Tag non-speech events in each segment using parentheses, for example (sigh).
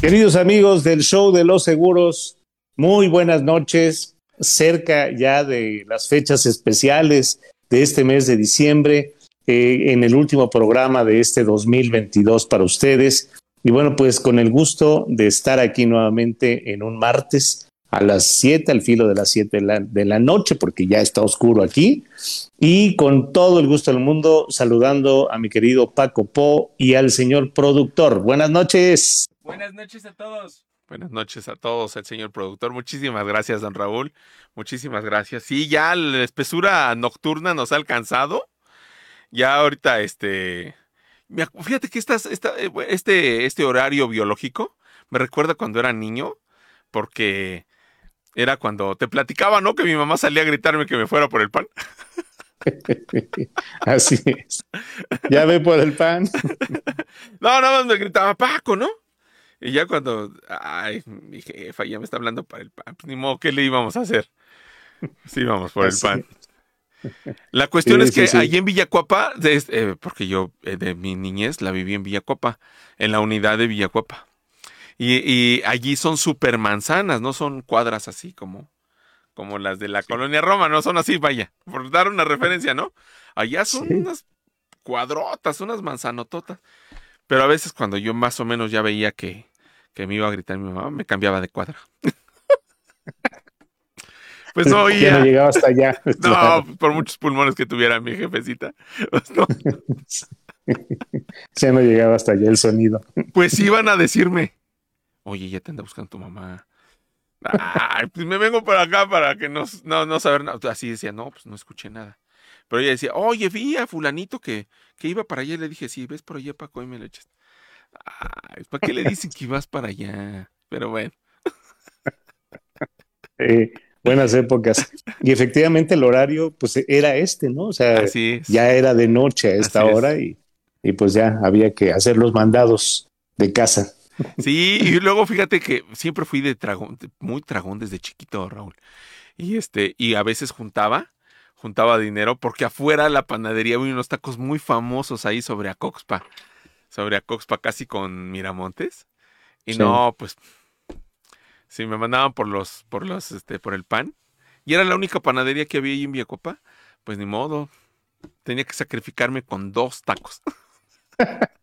Queridos amigos del show de los seguros, muy buenas noches. Cerca ya de las fechas especiales de este mes de diciembre, eh, en el último programa de este 2022 para ustedes. Y bueno, pues con el gusto de estar aquí nuevamente en un martes a las 7, al filo de las 7 de la, de la noche, porque ya está oscuro aquí. Y con todo el gusto del mundo, saludando a mi querido Paco Po y al señor productor. Buenas noches. Buenas noches a todos. Buenas noches a todos, el señor productor. Muchísimas gracias, don Raúl. Muchísimas gracias. Sí, ya la espesura nocturna nos ha alcanzado. Ya ahorita, este. Fíjate que esta, eh, este, este horario biológico me recuerda cuando era niño, porque era cuando te platicaba, ¿no? Que mi mamá salía a gritarme que me fuera por el pan. (laughs) Así es. Ya ve por el pan. (laughs) no, nada más me gritaba Paco, ¿no? Y ya cuando, ay, mi jefa ya me está hablando para el pan, pues ni modo, ¿qué le íbamos a hacer? Sí, vamos por el pan. La cuestión es que allí en Villacuapa, eh, porque yo eh, de mi niñez la viví en Villacuapa, en la unidad de Villacuapa. Y, y allí son super manzanas, no son cuadras así como, como las de la colonia Roma, no son así, vaya, por dar una referencia, ¿no? Allá son unas cuadrotas, unas manzanototas. Pero a veces cuando yo más o menos ya veía que, que me iba a gritar mi mamá, me cambiaba de cuadra. (laughs) pues no oía. no llegaba hasta allá. (laughs) No, por muchos pulmones que tuviera mi jefecita. (laughs) Pues no. ya no llegaba hasta allá el sonido. Pues iban a decirme, oye, ya te anda buscando tu mamá. Ay, pues me vengo por acá para que no, no, no saber nada. Así decía, no, pues no escuché nada. Pero ella decía, oye, vi a fulanito que, que iba para allá. Y le dije, sí, ves por allá, Paco, y me lo echas. Ay, ¿para qué le dicen que ibas para allá? Pero bueno. buenas épocas. Y efectivamente el horario, pues era este, ¿no? O sea, ya era de noche a esta hora y, y, pues ya había que hacer los mandados de casa. Sí, y luego fíjate que siempre fui de tragón, muy tragón desde chiquito, Raúl. Y este, y a veces juntaba, juntaba dinero, porque afuera la panadería había unos tacos muy famosos ahí sobre Acoxpa sobre Acoxpa casi con Miramontes. Y no, pues si me mandaban por los, por los, este, por el pan. Y era la única panadería que había ahí en Villacopa. Pues ni modo. Tenía que sacrificarme con dos tacos. (laughs)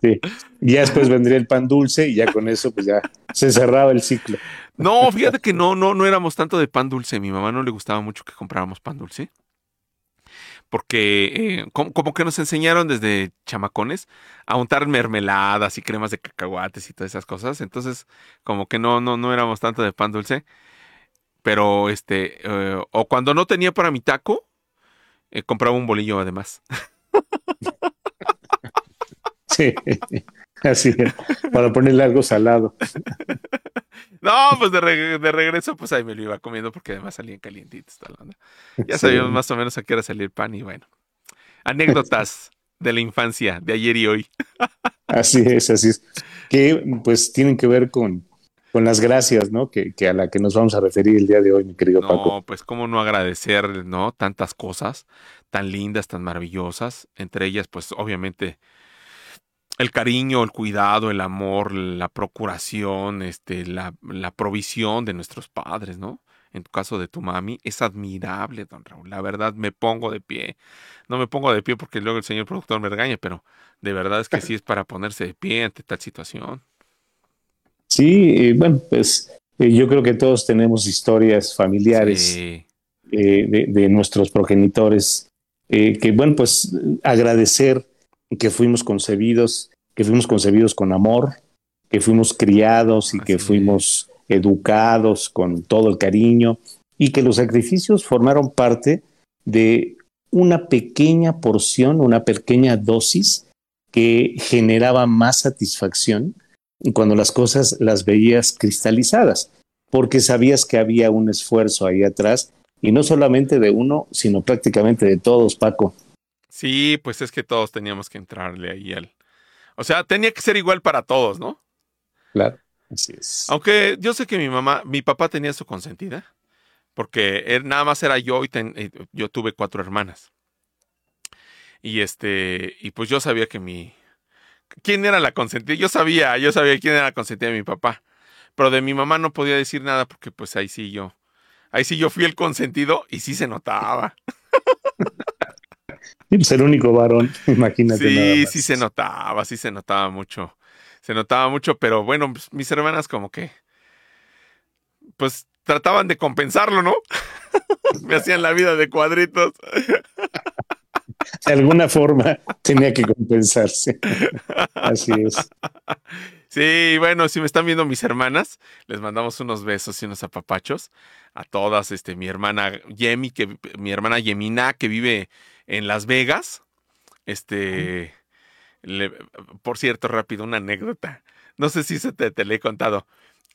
Sí. Y ya después vendría el pan dulce y ya con eso pues ya se cerraba el ciclo. No, fíjate que no, no, no éramos tanto de pan dulce. Mi mamá no le gustaba mucho que compráramos pan dulce porque eh, como, que nos enseñaron desde chamacones a untar mermeladas y cremas de cacahuates y todas esas cosas. Entonces, como que no, no, no éramos tanto de pan dulce. Pero este, eh, o cuando no tenía para mi taco, eh, compraba un bolillo además. (laughs) Sí, así para ponerle algo salado. (laughs) No, pues de, regreso, pues ahí me lo iba comiendo porque además salían calientitos. Ya sabíamos más o menos a qué hora el pan y bueno. Anécdotas (laughs) de la infancia, de ayer y hoy. Así es, así es. Que pues tienen que ver con, con las gracias, ¿no? Que, que, a la que nos vamos a referir el día de hoy, mi querido Paco. No, pues cómo no agradecer, ¿no? Tantas cosas tan lindas, tan maravillosas. Entre ellas, pues obviamente el cariño, el cuidado, el amor, la procuración, este, la, la, provisión de nuestros padres, ¿no? En tu caso de tu mami, es admirable, don Raúl. La verdad, me pongo de pie. No me pongo de pie porque luego el señor productor me regaña, pero de verdad es que sí es para ponerse de pie ante tal situación. Sí, bueno, pues eh, yo creo que todos tenemos historias familiares eh, de, de, nuestros progenitores, eh, que bueno, pues agradecer que fuimos concebidos, que fuimos concebidos con amor, que fuimos criados y que fuimos educados con todo el cariño y que los sacrificios formaron parte de una pequeña porción, una pequeña dosis que generaba más satisfacción cuando las cosas las veías cristalizadas, porque sabías que había un esfuerzo ahí atrás y no solamente de uno, sino prácticamente de todos, Paco. Sí, pues es que todos teníamos que entrarle ahí al. O sea, tenía que ser igual para todos, ¿no? Claro, así es. Aunque yo sé que mi mamá, mi papá tenía su consentida, porque él, nada más era yo y yo tuve cuatro hermanas. Y este, y pues yo sabía que mi, quién era la consentida. Yo sabía, yo sabía quién era la consentida de mi papá. Pero de mi mamá no podía decir nada porque pues ahí sí yo, ahí sí yo fui el consentido y sí se notaba. (laughs) (laughs) Pues el único varón, (laughs) imagínate. Sí, sí se notaba, sí se notaba mucho. Se notaba mucho, pero bueno, pues, mis hermanas como que, pues trataban de compensarlo, ¿no? (laughs) Me hacían la vida de cuadritos. De alguna forma tenía que compensarse. Así es. Sí, bueno, si me están viendo mis hermanas, les mandamos unos besos y unos apapachos a todas. Este, mi hermana Yemi, que mi hermana Yemina, que vive en Las Vegas. Este, por cierto, rápido, una anécdota. No sé si se te, te le he contado.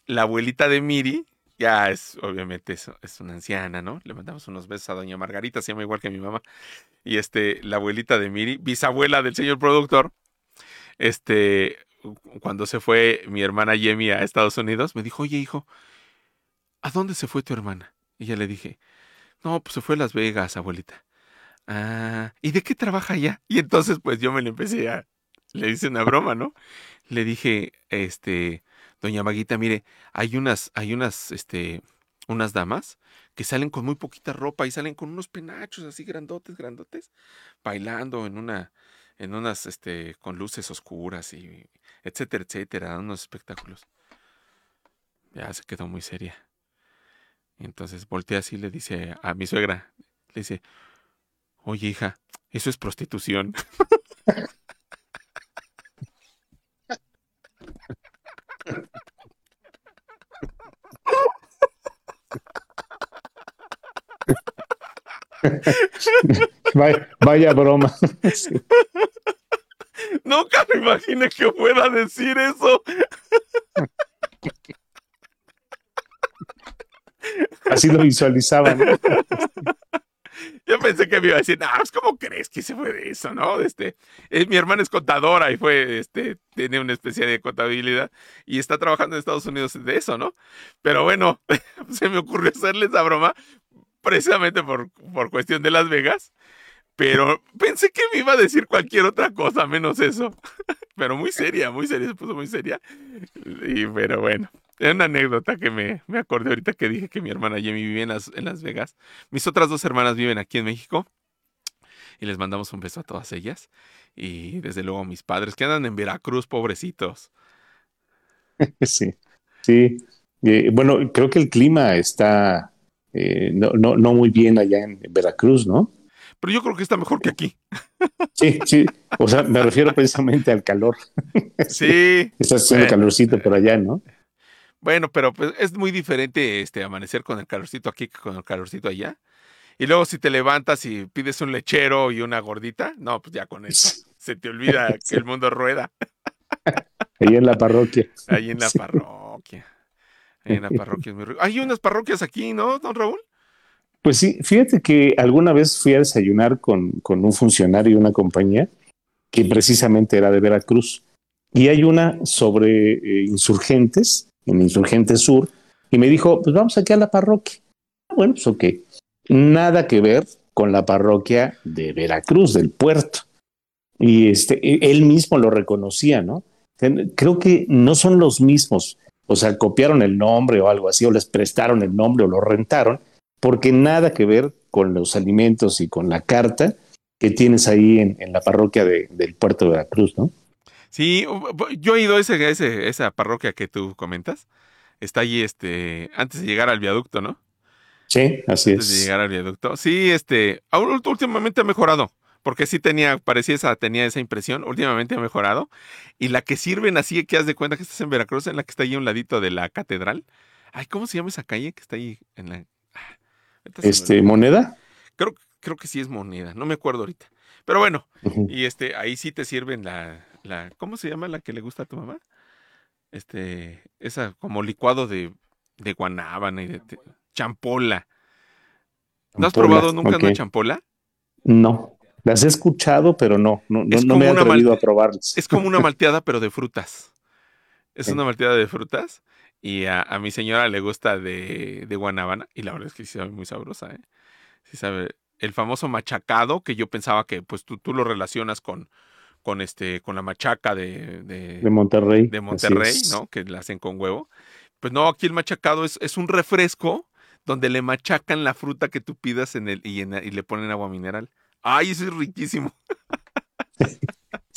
La abuelita de Miri, ya es, obviamente, es, es, una anciana, ¿no? Le mandamos unos besos a doña Margarita, se llama igual que mi mamá. Y este, la abuelita de Miri, bisabuela del señor productor, este, cuando se fue mi hermana Yemi a Estados Unidos, me dijo, oye, hijo, ¿a dónde se fue tu hermana? Y ya le dije, no, pues se fue a Las Vegas, abuelita. Ah, ¿y de qué trabaja allá? Y entonces, pues yo me le empecé a, le hice una broma, ¿no? Le dije, este, doña Maguita, mire, hay unas, hay unas, este, unas damas que salen con muy poquita ropa y salen con unos penachos así grandotes, grandotes, bailando en una, en unas, este, con luces oscuras y etcétera, etcétera, unos espectáculos. Ya se quedó muy seria. entonces voltea así y le dice a mi suegra, le dice, oye hija, eso es prostitución. (laughs) (laughs) vaya, broma. Nunca me imaginé que fuera decir eso. Así lo visualizaban. Yo pensé que me iba a decir, no, pues, ¿cómo crees que se fue de eso, no? Este, es, mi hermana es contadora y fue, este, tiene una especie de contabilidad y está trabajando en Estados Unidos de eso, ¿no? Pero bueno, (laughs) se me ocurrió hacerle esa broma precisamente por, por cuestión de Las Vegas pero pensé que me iba a decir cualquier otra cosa menos eso. (laughs) Pero muy seria, muy seria, se puso muy seria. Y pero bueno, es una anécdota que me, me acordé ahorita que dije que mi hermana Jamie vivía en las, en Las Vegas. Mis otras dos hermanas viven aquí en México. Y les mandamos un beso a todas ellas. Y desde luego a mis padres que andan en Veracruz, pobrecitos. (laughs) Sí, sí. Eh, bueno, creo que el clima está eh, no, no, no muy bien allá en Veracruz, ¿no? pero yo creo que está mejor que aquí. Sí, sí, o sea, me refiero precisamente al calor. Sí. (laughs) Está haciendo calorcito por allá, ¿no? Bueno, pero pues es muy diferente este amanecer con el calorcito aquí que con el calorcito allá. Y luego si te levantas y pides un lechero y una gordita, no, pues ya con eso (laughs) se te olvida que el mundo rueda. Ahí en la parroquia. Ahí en la parroquia. En la parroquia es muy rico. Hay unas parroquias aquí, ¿no, don Raúl? Pues sí, fíjate que alguna vez fui a desayunar con, con un funcionario de una compañía que precisamente era de Veracruz. Y hay una sobre eh, insurgentes, en Insurgentes Sur, y me dijo, pues vamos aquí a la parroquia. Ah, bueno, pues ok. Nada que ver con la parroquia de Veracruz, del puerto. Y este, e, él mismo lo reconocía, ¿no? Creo que no son los mismos. O sea, copiaron el nombre o algo así, o les prestaron el nombre o lo rentaron, porque nada que ver con los alimentos y con la carta que tienes ahí en, la parroquia del puerto de Veracruz, ¿no? Sí, yo he ido a ese, ese, esa parroquia que tú comentas. Está allí, este, antes de llegar al viaducto, ¿no? Sí, así antes es. de llegar al viaducto. Sí, este, últimamente ha mejorado, porque sí tenía, parecía esa, tenía esa impresión, últimamente ha mejorado. Y la que sirven así, que haz de cuenta que estás en Veracruz, en la que está ahí a un ladito de la catedral. Ay, ¿cómo se llama esa calle que está ahí en la este, ¿moneda? Creo, creo que sí es moneda, no me acuerdo ahorita. Pero bueno, y este, ahí sí te sirven la, la, ¿cómo se llama la que le gusta a tu mamá? Este, esa como licuado de, de guanábana y de, champola. ¿No has probado nunca una champola? No, las he escuchado, pero no, no, no, me he atrevido a probarlas. Es como una malteada, pero de frutas. Es una malteada de frutas y a, mi señora le gusta de, de, guanábana. Y la verdad es que sí sabe muy sabrosa, ¿eh? Sí sabe. El famoso machacado, que yo pensaba que pues tú, tú lo relacionas con, con este, con la machaca de, de, Monterrey. De Monterrey, ¿no? Que la hacen con huevo. Pues no, aquí el machacado es, es un refresco donde le machacan la fruta que tú pidas en el, y, y le ponen agua mineral. ¡Ay, eso es riquísimo!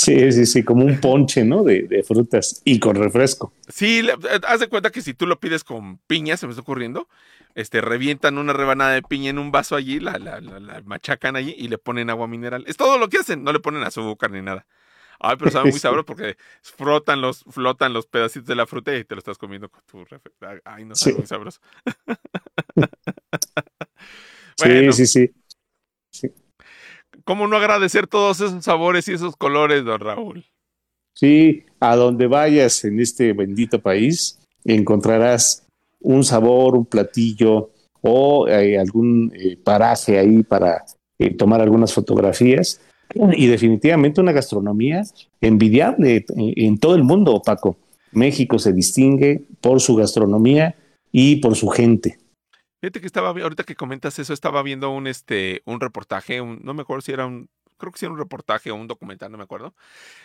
Sí, sí, sí, como un ponche, ¿no? De, frutas y con refresco. Sí, eh, haz de cuenta que si tú lo pides con piña, se me está ocurriendo, este, revientan una rebanada de piña en un vaso allí, la, la, la, machacan allí y le ponen agua mineral. Es todo lo que hacen, no le ponen azúcar ni nada. Ay, pero sabe muy (laughs) sabroso porque frotan los, flotan los pedacitos de la fruta y te lo estás comiendo con tu refresco. Ay, no, sabe muy sabroso. (laughs) (laughs) sí, sí, sí. ¿Cómo no agradecer todos esos sabores y esos colores, don Raúl? Sí, a donde vayas en este bendito país, encontrarás un sabor, un platillo o eh, algún eh, paraje ahí para eh, tomar algunas fotografías. Y definitivamente una gastronomía envidiable en todo el mundo, Paco. México se distingue por su gastronomía y por su gente. Fíjate que estaba, ahorita que comentas eso, estaba viendo un, este, un reportaje, no me acuerdo si era un, creo que si era un reportaje o un documental, no me acuerdo,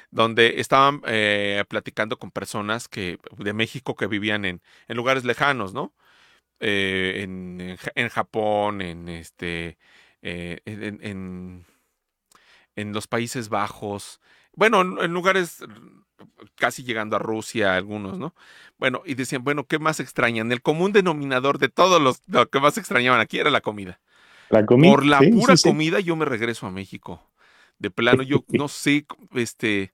donde estaban eh, platicando con personas que, de México que vivían en, en lugares lejanos, ¿no? Eh, en, en, Japón, en este, eh, en, en, los Países Bajos, bueno, en lugares casi llegando a Rusia, algunos, ¿no? Bueno, y decían, bueno, ¿qué más extrañan? El común denominador de todos los lo que más extrañaban aquí era la comida. La comida. Por la pura comida yo me regreso a México. De plano, yo (laughs) no sé, este,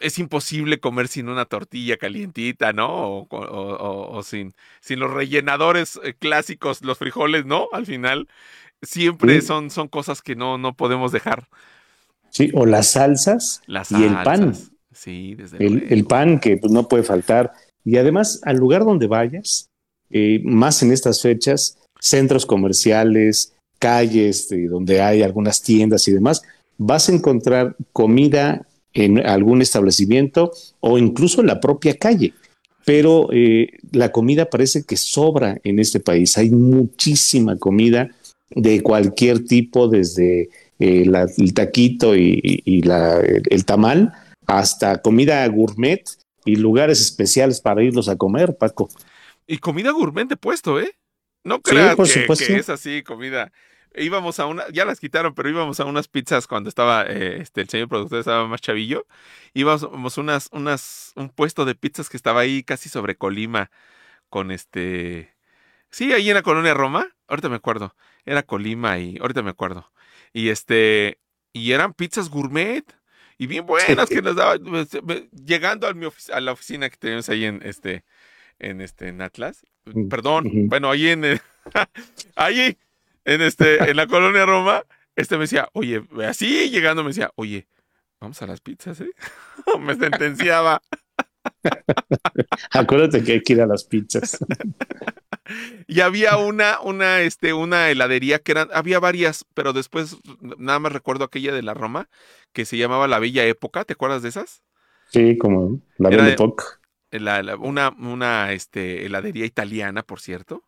es imposible comer sin una tortilla calientita, ¿no? O, sin, sin los rellenadores eh, clásicos, los frijoles, ¿no? Al final, siempre son, son cosas que no, no podemos dejar. Sí, o las salsas y el pan. Sí, desde el, el pan que pues, no puede faltar. Y además, al lugar donde vayas, eh, más en estas fechas, centros comerciales, calles donde hay algunas tiendas y demás, vas a encontrar comida en algún establecimiento o incluso en la propia calle. Pero eh, la comida parece que sobra en este país. Hay muchísima comida de cualquier tipo, desde eh, el taquito y, la, el tamal hasta comida gourmet y lugares especiales para irlos a comer, Paco. Y comida gourmet de puesto, ¿eh? No creas que, es así, comida. Íbamos a una, ya las quitaron, pero íbamos a unas pizzas cuando estaba, eh, este, el señor productor estaba más chavillo. Íbamos a unas, unas, un puesto de pizzas que estaba ahí casi sobre Colima, con este, sí, ahí en la colonia Roma. Ahorita me acuerdo. Era Colima y ahorita me acuerdo. Y este, y eran pizzas gourmet y bien buenas que nos daba. Pues, llegando a, mi a la oficina que tenemos ahí en este, en este, en Atlas. Mm, perdón, bueno, ahí en, (laughs) ahí, en este, en la colonia Roma, este me decía, oye, así llegando me decía, oye, vamos a las pizzas, ¿eh? (laughs) me sentenciaba. (laughs) Acuérdate que hay que ir a las pizzas. Y había una, una, este, una heladería que eran, había varias, pero después nada más recuerdo aquella de la Roma, que se llamaba La Bella Época, ¿te acuerdas de esas? Sí, como La Bella Época. una, una este, heladería italiana, por cierto.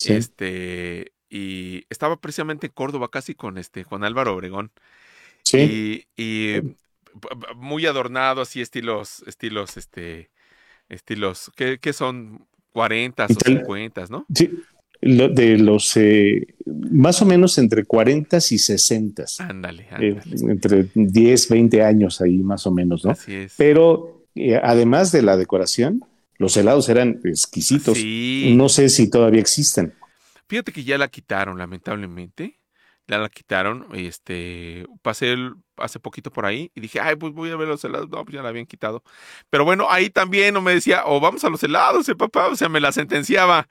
Este, y estaba precisamente en Córdoba, casi con este, con Álvaro Obregón. Sí. Y, muy adornado, así estilos, estilos, este, estilos, ¿qué, qué son? 40 o 50, ¿no? Sí, de los eh, más o menos entre 40 y 60. Ándale, eh, entre 10, 20 años ahí más o menos, ¿no? Así es. Pero eh, además de la decoración, los helados eran exquisitos. Sí. No sé si todavía existen. Fíjate que ya la quitaron, lamentablemente. Ya la quitaron. Este, pasé hace poquito por ahí y dije, ay, pues voy a ver los helados. No, pues ya la habían quitado. Pero bueno, ahí también no me decía, o vamos a los helados, papá. O sea, me la sentenciaba.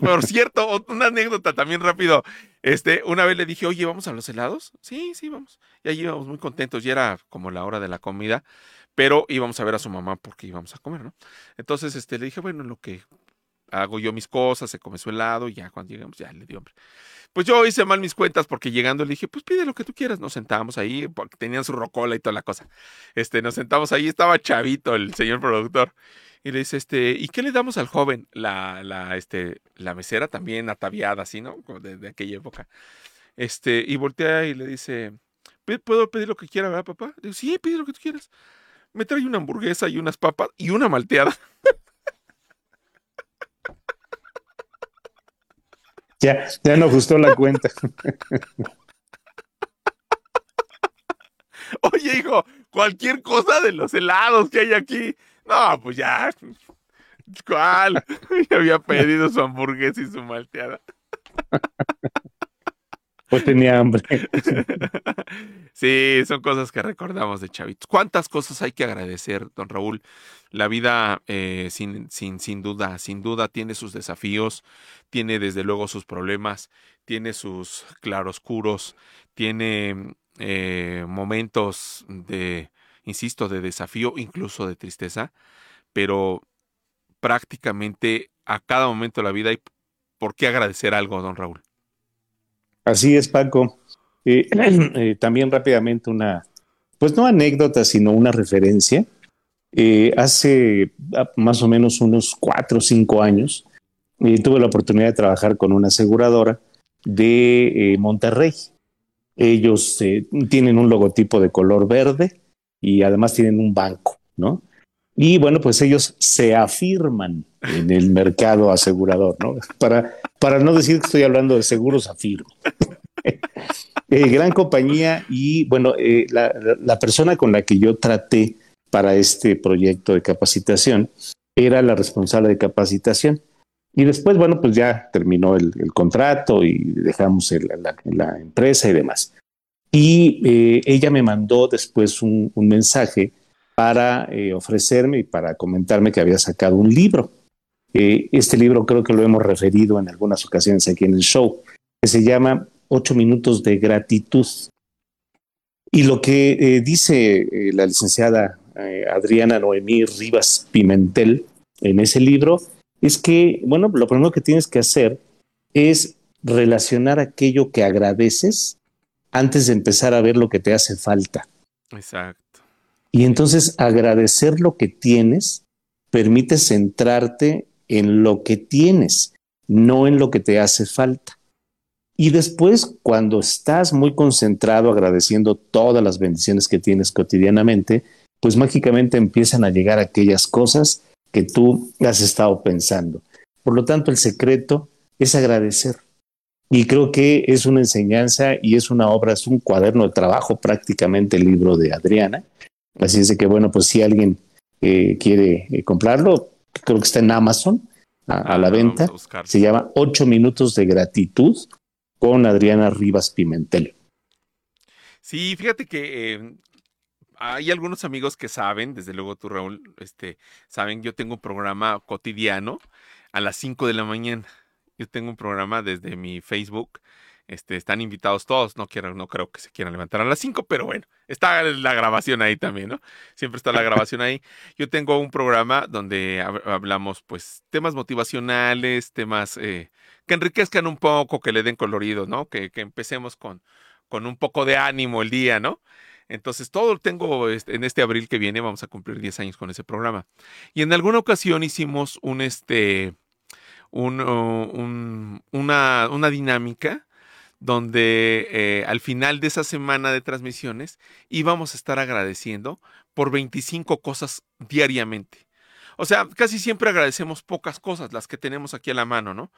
Por cierto, una anécdota también rápido. Este, una vez le dije, oye, ¿vamos a los helados? Sí, sí, vamos. Y allí íbamos muy contentos, ya era como la hora de la comida, pero íbamos a ver a su mamá porque íbamos a comer, ¿no? Entonces, este, le dije, bueno, lo que hago yo mis cosas, se come su helado, y ya cuando llegamos, ya le dio hambre. Pues yo hice mal mis cuentas porque llegando le dije, pues pide lo que tú quieras. Nos sentamos ahí, porque tenían su rocola y toda la cosa. Este, nos sentamos ahí, estaba chavito el señor productor. Y le dice, este, ¿y qué le damos al joven? La, la, este, la mesera también ataviada, así, ¿no? De, de, aquella época. Este, y voltea y le dice, ¿puedo pedir lo que quiera, verdad, papá? Digo, sí, pide lo que tú quieras. Me trae una hamburguesa y unas papas y una malteada. (laughs) Ya, ya no gustó la cuenta. (laughs) Oye, hijo, cualquier cosa de los helados que hay aquí. No, pues ya. ¿Cuál? (laughs) Ya había pedido su hamburguesa y su malteada. (laughs) Pues tenía hambre. (laughs) Sí, son cosas que recordamos de chavitos. ¿Cuántas cosas hay que agradecer, don Raúl? La vida, eh, sin, sin, sin duda, sin duda tiene sus desafíos, tiene desde luego sus problemas, tiene sus claroscuros, tiene eh, momentos de, insisto, de desafío, incluso de tristeza, pero prácticamente a cada momento de la vida hay por qué agradecer algo, don Raúl. Así es, Paco. Eh, (clears throat) eh, también rápidamente una, pues no anécdota, sino una referencia. Eh, hace ah, más o menos unos cuatro o cinco años tuve la oportunidad de trabajar con una aseguradora de Monterrey. Ellos tienen un logotipo de color verde y además tienen un banco, ¿no? Y bueno, pues ellos se afirman en el mercado asegurador, ¿no? Para, para no decir que estoy hablando de seguros afirmo. (laughs) Eh, gran compañía y bueno, eh, la, persona con la que yo traté para este proyecto de capacitación era la responsable de capacitación. Y después, bueno, pues ya terminó el, contrato y dejamos la, empresa y demás. Y eh, ella me mandó después un, un mensaje para ofrecerme y para comentarme que había sacado un libro. Este libro creo que lo hemos referido en algunas ocasiones aquí en el show, que se llama ocho minutos de gratitud. Y lo que eh, dice eh, la licenciada eh, Adriana Noemí Rivas Pimentel en ese libro es que, bueno, lo primero que tienes que hacer es relacionar aquello que agradeces antes de empezar a ver lo que te hace falta. Exacto. Y entonces agradecer lo que tienes permite centrarte en lo que tienes, no en lo que te hace falta. Y después, cuando estás muy concentrado agradeciendo todas las bendiciones que tienes cotidianamente, pues mágicamente empiezan a llegar aquellas cosas que tú has estado pensando. Por lo tanto, el secreto es agradecer. Y creo que es una enseñanza y es una obra, es un cuaderno de trabajo prácticamente el libro de Adriana. Así es de que, bueno, pues si alguien eh, quiere eh, comprarlo, creo que está en Amazon a, la ah, venta. Se llama Ocho minutos de gratitud con Adriana Rivas Pimentel. Sí, fíjate que eh, hay algunos amigos que saben, desde luego tú Raúl, este, saben, yo tengo un programa cotidiano a las 5 de la mañana. Yo tengo un programa desde mi Facebook. Este, están invitados todos, no quiero, no creo que se quieran levantar a las 5, pero bueno, está la grabación ahí también, ¿no? Siempre está la grabación ahí. Yo tengo un programa donde hablamos, pues, temas motivacionales, temas eh, que enriquezcan un poco, que le den colorido, ¿no? Que, empecemos con, con un poco de ánimo el día, ¿no? Entonces, todo tengo este, en este abril que viene, vamos a cumplir 10 años con ese programa. Y en alguna ocasión hicimos un, este, un, una, una, dinámica donde eh, al final de esa semana de transmisiones íbamos a estar agradeciendo por 25 cosas diariamente. O sea, casi siempre agradecemos pocas cosas, las que tenemos aquí a la mano, ¿no?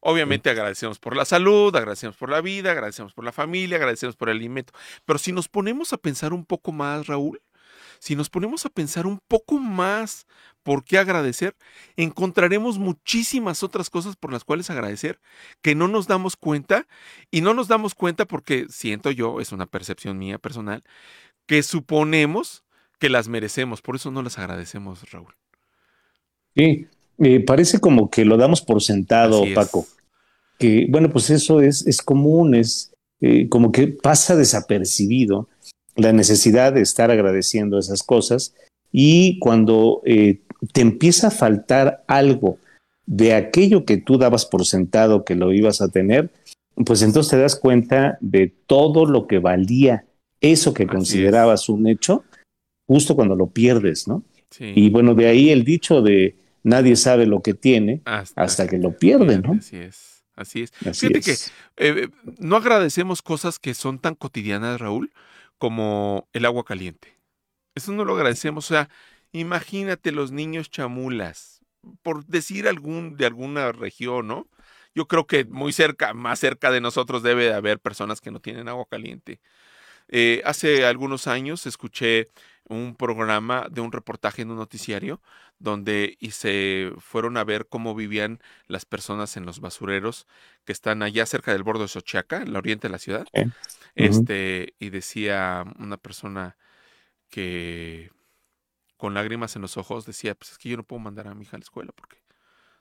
Obviamente agradecemos por la salud, agradecemos por la vida, agradecemos por la familia, agradecemos por el alimento. Pero si nos ponemos a pensar un poco más, Raúl, si nos ponemos a pensar un poco más por qué agradecer, encontraremos muchísimas otras cosas por las cuales agradecer que no nos damos cuenta y no nos damos cuenta porque siento yo, es una percepción mía personal, que suponemos que las merecemos, por eso no las agradecemos, Raúl. Sí, me parece como que lo damos por sentado, Paco que, bueno, pues eso es, es común, es eh, como que pasa desapercibido la necesidad de estar agradeciendo esas cosas y cuando eh, te empieza a faltar algo de aquello que tú dabas por sentado que lo ibas a tener, pues entonces te das cuenta de todo lo que valía eso que considerabas un hecho justo cuando lo pierdes, ¿no? Y bueno, de ahí el dicho de nadie sabe lo que tiene hasta, que, lo pierde, ¿no? Así es. Así es. Fíjate que eh, no agradecemos cosas que son tan cotidianas, Raúl, como el agua caliente. Eso no lo agradecemos. O sea, imagínate los niños chamulas, por decir algún de alguna región, ¿no? Yo creo que muy cerca, más cerca de nosotros debe de haber personas que no tienen agua caliente. Eh, hace algunos años escuché un programa de un reportaje en un noticiario donde y se fueron a ver cómo vivían las personas en los basureros que están allá cerca del borde de Xochiaca, en el oriente de la ciudad. Este, y decía una persona que con lágrimas en los ojos decía, pues es que yo no puedo mandar a mi hija a la escuela porque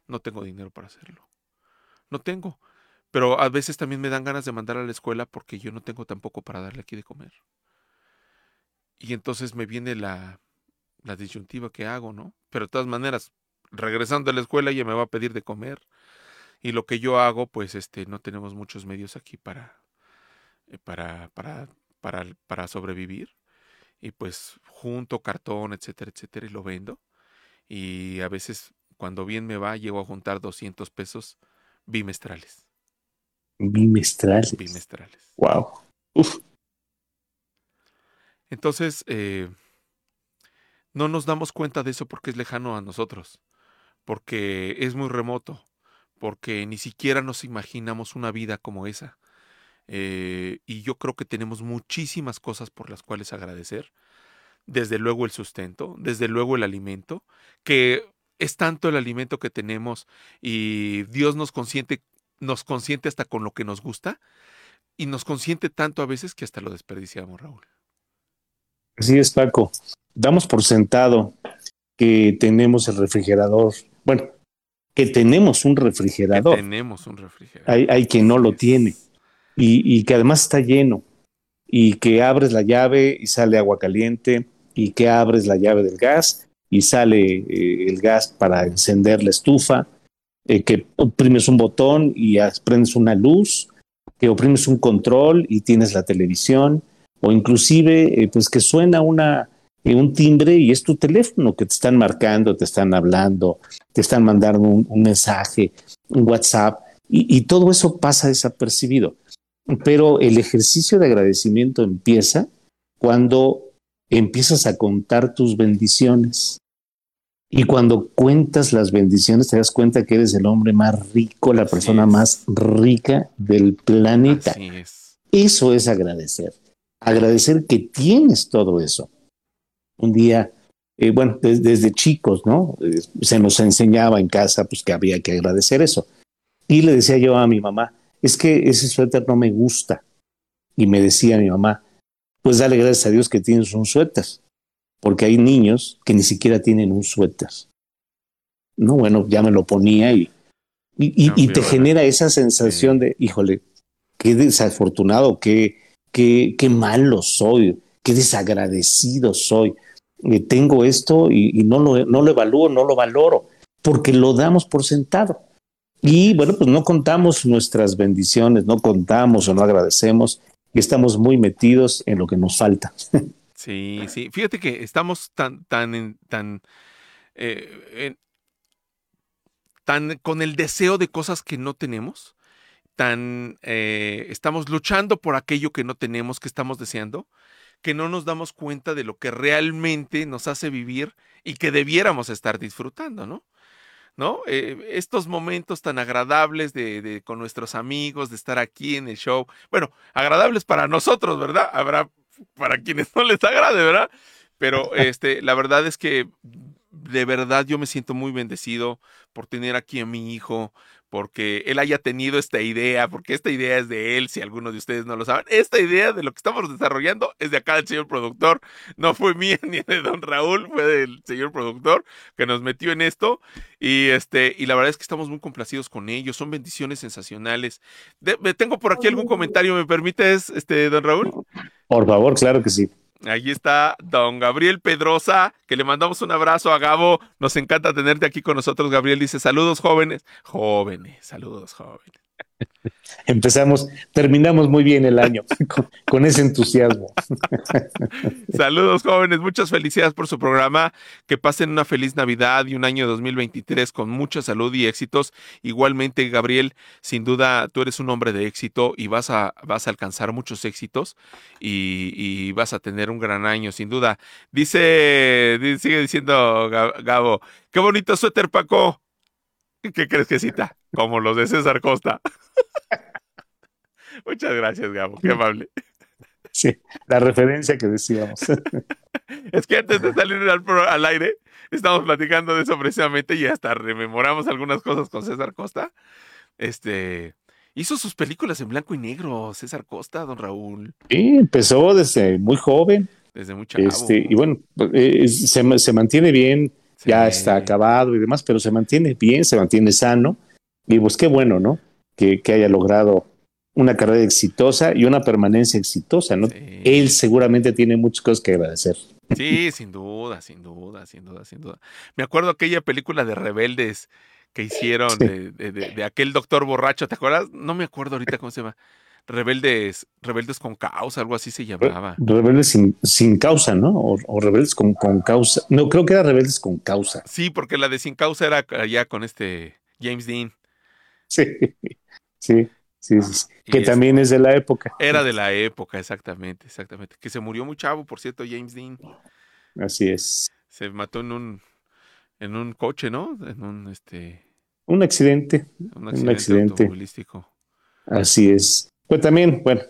no tengo dinero para hacerlo. No tengo. Pero a veces también me dan ganas de mandar a la escuela porque yo no tengo tampoco para darle aquí de comer. Y entonces me viene la, la disyuntiva que hago, ¿no? Pero de todas maneras, regresando a la escuela ella me va a pedir de comer. Y lo que yo hago, pues este, no tenemos muchos medios aquí para, eh, para, para, para, para sobrevivir. Y pues junto cartón, etcétera, etcétera, y lo vendo. Y a veces, cuando bien me va, llego a juntar 200 pesos bimestrales. Bimestrales. Bimestrales. Wow. Uf. Entonces, eh, no nos damos cuenta de eso porque es lejano a nosotros, porque es muy remoto, porque ni siquiera nos imaginamos una vida como esa. Eh, y yo creo que tenemos muchísimas cosas por las cuales agradecer. Desde luego el sustento, desde luego el alimento, que es tanto el alimento que tenemos y Dios nos consiente nos consiente hasta con lo que nos gusta y nos consiente tanto a veces que hasta lo desperdiciamos, Raúl. Así es, Paco. Damos por sentado que tenemos el refrigerador. Bueno, que tenemos un refrigerador. tenemos un refrigerador. Hay, hay quien no lo tiene y, y que además está lleno y que abres la llave y sale agua caliente y que abres la llave del gas y sale eh, el gas para encender la estufa eh, que oprimes un botón y prendes una luz, que oprimes un control y tienes la televisión, o inclusive eh, pues que suena una, eh, un timbre y es tu teléfono que te están marcando, te están hablando, te están mandando un, mensaje, un WhatsApp, y, y todo eso pasa desapercibido. Pero el ejercicio de agradecimiento empieza cuando empiezas a contar tus bendiciones. Y cuando cuentas las bendiciones, te das cuenta que eres el hombre más rico, la persona más rica del planeta. Eso es agradecer. Agradecer que tienes todo eso. Un día, eh, bueno, desde, chicos, ¿no? Eh, se nos enseñaba en casa pues, que había que agradecer eso. Y le decía yo a mi mamá, es que ese suéter no me gusta. Y me decía mi mamá, pues dale gracias a Dios que tienes un suéter porque hay niños que ni siquiera tienen un suéter. No, bueno, ya me lo ponía y, y, te genera esa sensación de, híjole, qué desafortunado, qué, qué, qué malo soy, qué desagradecido soy. Eh, tengo esto y, no, lo, no lo evalúo, no lo valoro, porque lo damos por sentado. Y bueno, pues no contamos nuestras bendiciones, no contamos o no agradecemos y estamos muy metidos en lo que nos falta. (laughs) Sí, sí. Fíjate que estamos tan, tan, tan, eh, tan con el deseo de cosas que no tenemos, tan, eh, estamos luchando por aquello que no tenemos, que estamos deseando, que no nos damos cuenta de lo que realmente nos hace vivir y que debiéramos estar disfrutando, ¿no? ¿no? Eh, estos momentos tan agradables de, con nuestros amigos, de estar aquí en el show. Bueno, agradables para nosotros, ¿verdad? Habrá para quienes no les agrade, ¿verdad? Pero este, la verdad es que de verdad yo me siento muy bendecido por tener aquí a mi hijo, porque él haya tenido esta idea, porque esta idea es de él, si algunos de ustedes no lo saben. Esta idea de lo que estamos desarrollando es de acá del señor productor, no fue mía (laughs) ni de don Raúl, fue del señor productor que nos metió en esto y este y la verdad es que estamos muy complacidos con ellos, son bendiciones sensacionales. tengo por aquí algún comentario, ¿me permites, este don Raúl? Por favor, claro que sí. Ahí está don Gabriel Pedrosa, que le mandamos un abrazo a Gabo. Nos encanta tenerte aquí con nosotros. Gabriel dice, saludos jóvenes. Jóvenes, saludos jóvenes. (laughs) Empezamos, terminamos muy bien el año (laughs) con, ese entusiasmo. (laughs) Saludos jóvenes, muchas felicidades por su programa, que pasen una feliz Navidad y un año 2023 con mucha salud y éxitos. Igualmente, Gabriel, sin duda tú eres un hombre de éxito y vas a, vas a alcanzar muchos éxitos y, vas a tener un gran año, sin duda. Dice, sigue diciendo Gabo, qué bonito suéter, Paco. (laughs) ¿Qué crees que cita? Como los de César Costa. (laughs) Muchas gracias, Gabo, qué amable. (laughs) Sí, la referencia que decíamos. Es que antes de salir al, aire, estamos platicando de eso precisamente y hasta rememoramos algunas cosas con César Costa. Este, hizo sus películas en blanco y negro, César Costa, don Raúl. Sí, empezó desde muy joven. Desde muy chavo. Este, y bueno, eh, se, se, mantiene bien, ya está acabado y demás, pero se mantiene bien, se mantiene sano. Y pues qué bueno, ¿no? Que, que haya logrado una carrera exitosa y una permanencia exitosa, ¿no? Él seguramente tiene muchas cosas que agradecer. Sí, sin duda, sin duda, sin duda, sin duda. Me acuerdo aquella película de Rebeldes que hicieron de, aquel doctor borracho, ¿te acuerdas? No me acuerdo ahorita cómo se llama. Rebeldes, rebeldes con causa, algo así se llamaba. Rebeldes sin, sin causa, ¿no? O, rebeldes con, con, causa. No, creo que era rebeldes con causa. Sí, porque la de sin causa era ya con este James Dean. Sí, (laughs) sí. Sí, sí, que también es de la época. Era de la época, exactamente, exactamente. Que se murió muy chavo, por cierto, James Dean. Así es. Se mató en un en un coche, ¿no? En un este un accidente. Un accidente, automovilístico. Así es. Pues también, bueno,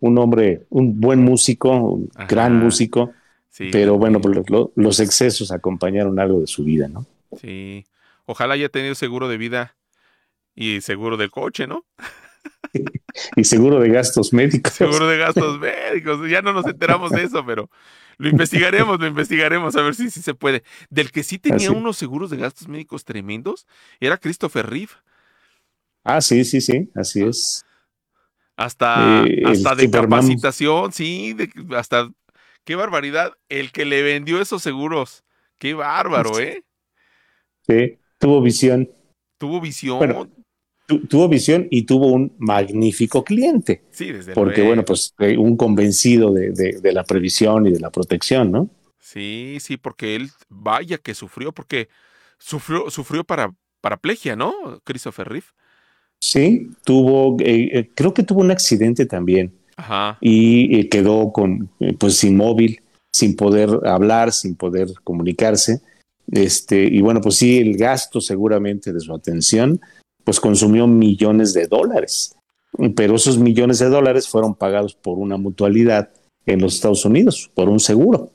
un hombre, un buen músico, un gran músico. Sí, pero bueno, pues los excesos acompañaron algo de su vida, ¿no? Sí. Ojalá haya tenido seguro de vida y seguro del coche, ¿no? (laughs) y seguro de gastos médicos. Seguro de gastos médicos. Ya no nos enteramos de eso, pero lo investigaremos, lo investigaremos a ver si, si se puede. Del que sí tenía unos seguros de gastos médicos tremendos era Christopher Reeve. Ah, sí, sí, sí, así es. Hasta, eh, hasta de capacitación, sí, hasta qué barbaridad. El que le vendió esos seguros, qué bárbaro, ¿eh? Sí, tuvo visión. Tuvo visión tuvo visión y tuvo un magnífico cliente. Sí, desde Porque, bueno, pues eh, un convencido de, la previsión y de la protección, ¿no? Sí, sí, porque él, vaya que sufrió, porque sufrió, sufrió para paraplegia, ¿no? Christopher Reeve. Sí, tuvo, eh, eh, creo que tuvo un accidente también. Ajá. Y quedó con, pues, inmóvil, sin poder hablar, sin poder comunicarse. Este, y bueno, pues sí, el gasto seguramente de su atención pues consumió millones de dólares. Pero esos millones de dólares fueron pagados por una mutualidad en los Estados Unidos, por un seguro.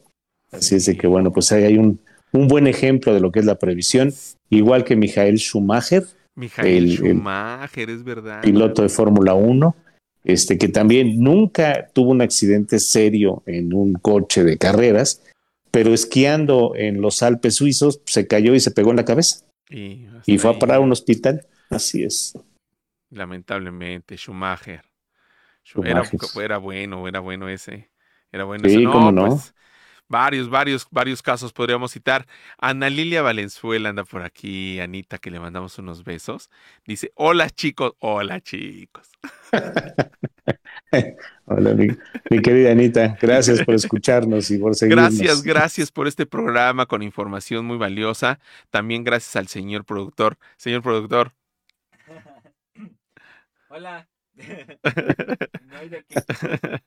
Así es de que, bueno, pues ahí hay un, un buen ejemplo de lo que es la previsión, igual que Michael Schumacher. Michael Schumacher, es verdad. Piloto de Fórmula 1, este, que también nunca tuvo un accidente serio en un coche de carreras, pero esquiando en los Alpes suizos se cayó y se pegó en la cabeza. Y, fue a parar a un hospital. Así es. Lamentablemente, Schumacher. Era, bueno, era bueno ese. Era bueno ese. No, no. Pues, varios, varios, varios casos podríamos citar. Ana Lilia Valenzuela anda por aquí, Anita, que le mandamos unos besos. Dice, hola chicos, hola chicos. (laughs) hola, mi, querida Anita, gracias por escucharnos y por seguirnos. Gracias, gracias por este programa con información muy valiosa. También gracias al señor productor. Señor productor, Hola. (laughs) (laughs)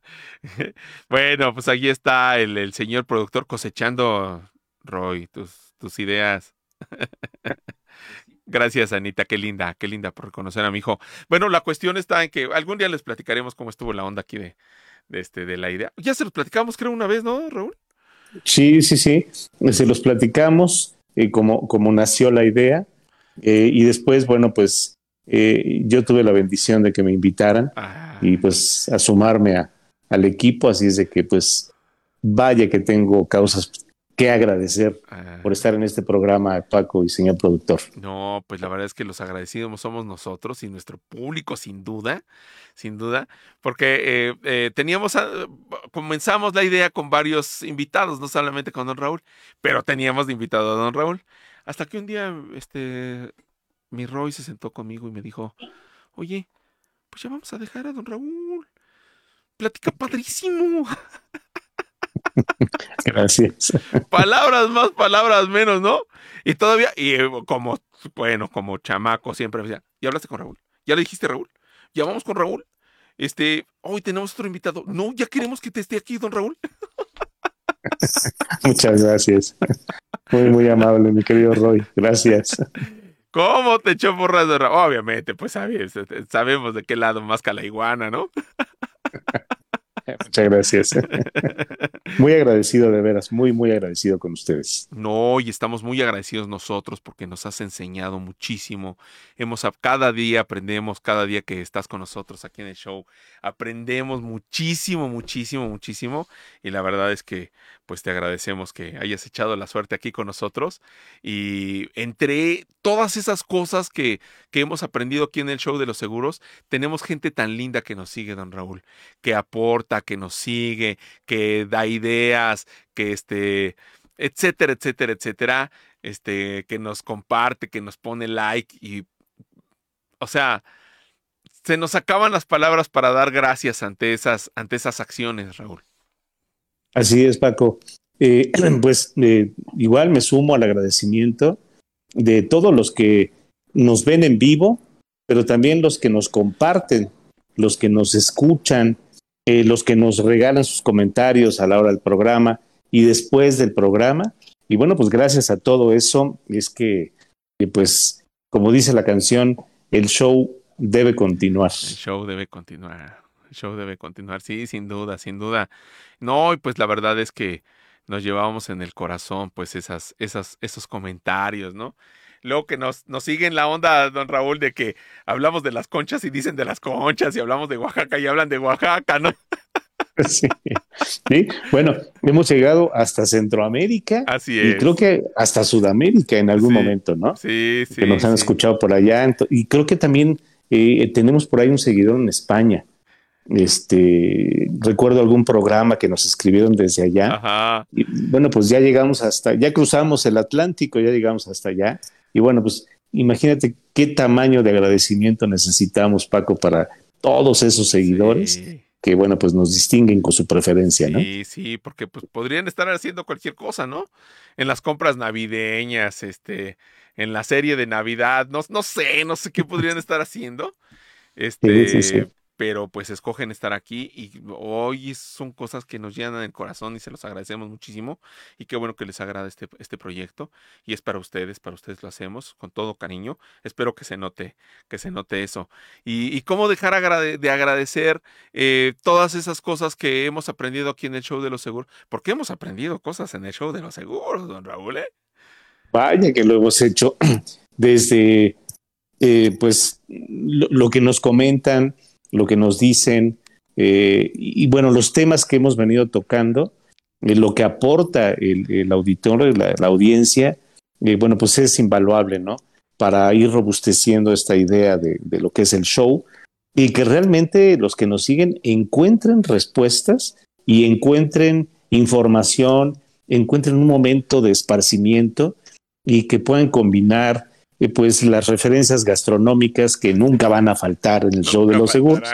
bueno, pues aquí está el, señor productor cosechando, Roy, tus, tus ideas. (laughs) Gracias, Anita, qué linda, qué linda por conocer a mi hijo. Bueno, la cuestión está en que algún día les platicaremos cómo estuvo la onda aquí de, este, de la idea. Ya se los platicamos, creo, una vez, ¿no, Raúl? Sí, sí, sí. Se los platicamos eh, como, como nació la idea. Eh, y después, bueno, pues eh, yo tuve la bendición de que me invitaran ah. y pues a sumarme al equipo, así es de que pues vaya que tengo causas que agradecer ah. por estar en este programa, Paco y señor productor. No, pues la verdad es que los agradecidos somos nosotros y nuestro público, sin duda, sin duda, porque eh, eh, teníamos, comenzamos la idea con varios invitados, no solamente con don Raúl, pero teníamos de invitado a don Raúl. Hasta que un día, este, mi Roy se sentó conmigo y me dijo, oye, pues ya vamos a dejar a don Raúl. Platica padrísimo. (laughs) Gracias. (laughs) Palabras más, palabras menos, ¿no? Y todavía, y eh, como, bueno, como chamaco siempre decía, ¿ya hablaste con Raúl? ¿Ya le dijiste Raúl? ¿Ya vamos con Raúl? Este, hoy tenemos otro invitado. No, ya queremos que te esté aquí, don Raúl. (laughs) Muchas gracias. Muy, muy amable, mi querido Roy. Gracias. ¿Cómo te echó porras de? Obviamente, pues sabemos de qué lado más la iguana, ¿no? (laughs) Muchas gracias. Muy agradecido de veras, muy, muy agradecido con ustedes. No, y estamos muy agradecidos nosotros porque nos has enseñado muchísimo. Hemos cada día aprendemos, cada día que estás con nosotros aquí en el show, aprendemos muchísimo, muchísimo, muchísimo. Y la verdad es que pues te agradecemos que hayas echado la suerte aquí con nosotros. Y entre todas esas cosas que, que hemos aprendido aquí en el show de los seguros, tenemos gente tan linda que nos sigue, don Raúl, que aporta, que nos sigue, que da ideas, que este, etcétera, etcétera, etcétera, este, que nos comparte, que nos pone like y, o sea, se nos acaban las palabras para dar gracias ante esas, ante esas acciones, Raúl. Así es, Paco. Eh, (clears throat) pues eh, igual me sumo al agradecimiento de todos los que nos ven en vivo, pero también los que nos comparten, los que nos escuchan, eh, los que nos regalan sus comentarios a la hora del programa y después del programa. Y bueno, pues gracias a todo eso es que, pues, como dice la canción, el show debe continuar. El show debe continuar. El show debe continuar, sí, sin duda, sin duda. No, y pues la verdad es que nos llevábamos en el corazón, pues esas, esas, esos comentarios, ¿no? Luego que nos, nos siguen la onda, don Raúl, de que hablamos de las conchas y dicen de las conchas, y hablamos de Oaxaca y hablan de Oaxaca, ¿no? (laughs) Sí. sí. bueno, hemos llegado hasta Centroamérica. Así es. Y creo que hasta Sudamérica en algún momento, ¿no? Sí, sí. Que nos han escuchado por allá. Y creo que también eh, tenemos por ahí un seguidor en España. Este, recuerdo algún programa que nos escribieron desde allá. Y bueno, pues ya llegamos hasta, ya cruzamos el Atlántico, ya llegamos hasta allá. Y bueno, pues imagínate qué tamaño de agradecimiento necesitamos, Paco, para todos esos seguidores. que bueno, pues nos distinguen con su preferencia, ¿no? Sí, sí, porque pues podrían estar haciendo cualquier cosa, ¿no? En las compras navideñas, este, en la serie de Navidad, no, no sé, no sé qué podrían estar haciendo. Este, sí, pero pues escogen estar aquí y hoy son cosas que nos llenan el corazón y se los agradecemos muchísimo y qué bueno que les agrada este, este proyecto y es para ustedes, para ustedes lo hacemos con todo cariño, espero que se note, que se note eso y, cómo dejar de agradecer eh, todas esas cosas que hemos aprendido aquí en el show de los seguros, porque hemos aprendido cosas en el show de los seguros, don Raúl, ¿eh? Vaya que lo hemos hecho (clears throat) desde eh, pues lo que nos comentan, lo que nos dicen eh, y, bueno, los temas que hemos venido tocando, eh, lo que aporta el, auditor, la, la audiencia, eh, bueno, pues es invaluable, ¿no? Para ir robusteciendo esta idea de, de, lo que es el show y que realmente los que nos siguen encuentren respuestas y encuentren información, encuentren un momento de esparcimiento y que puedan combinar pues las referencias gastronómicas que nunca van a faltar en el show de los seguros,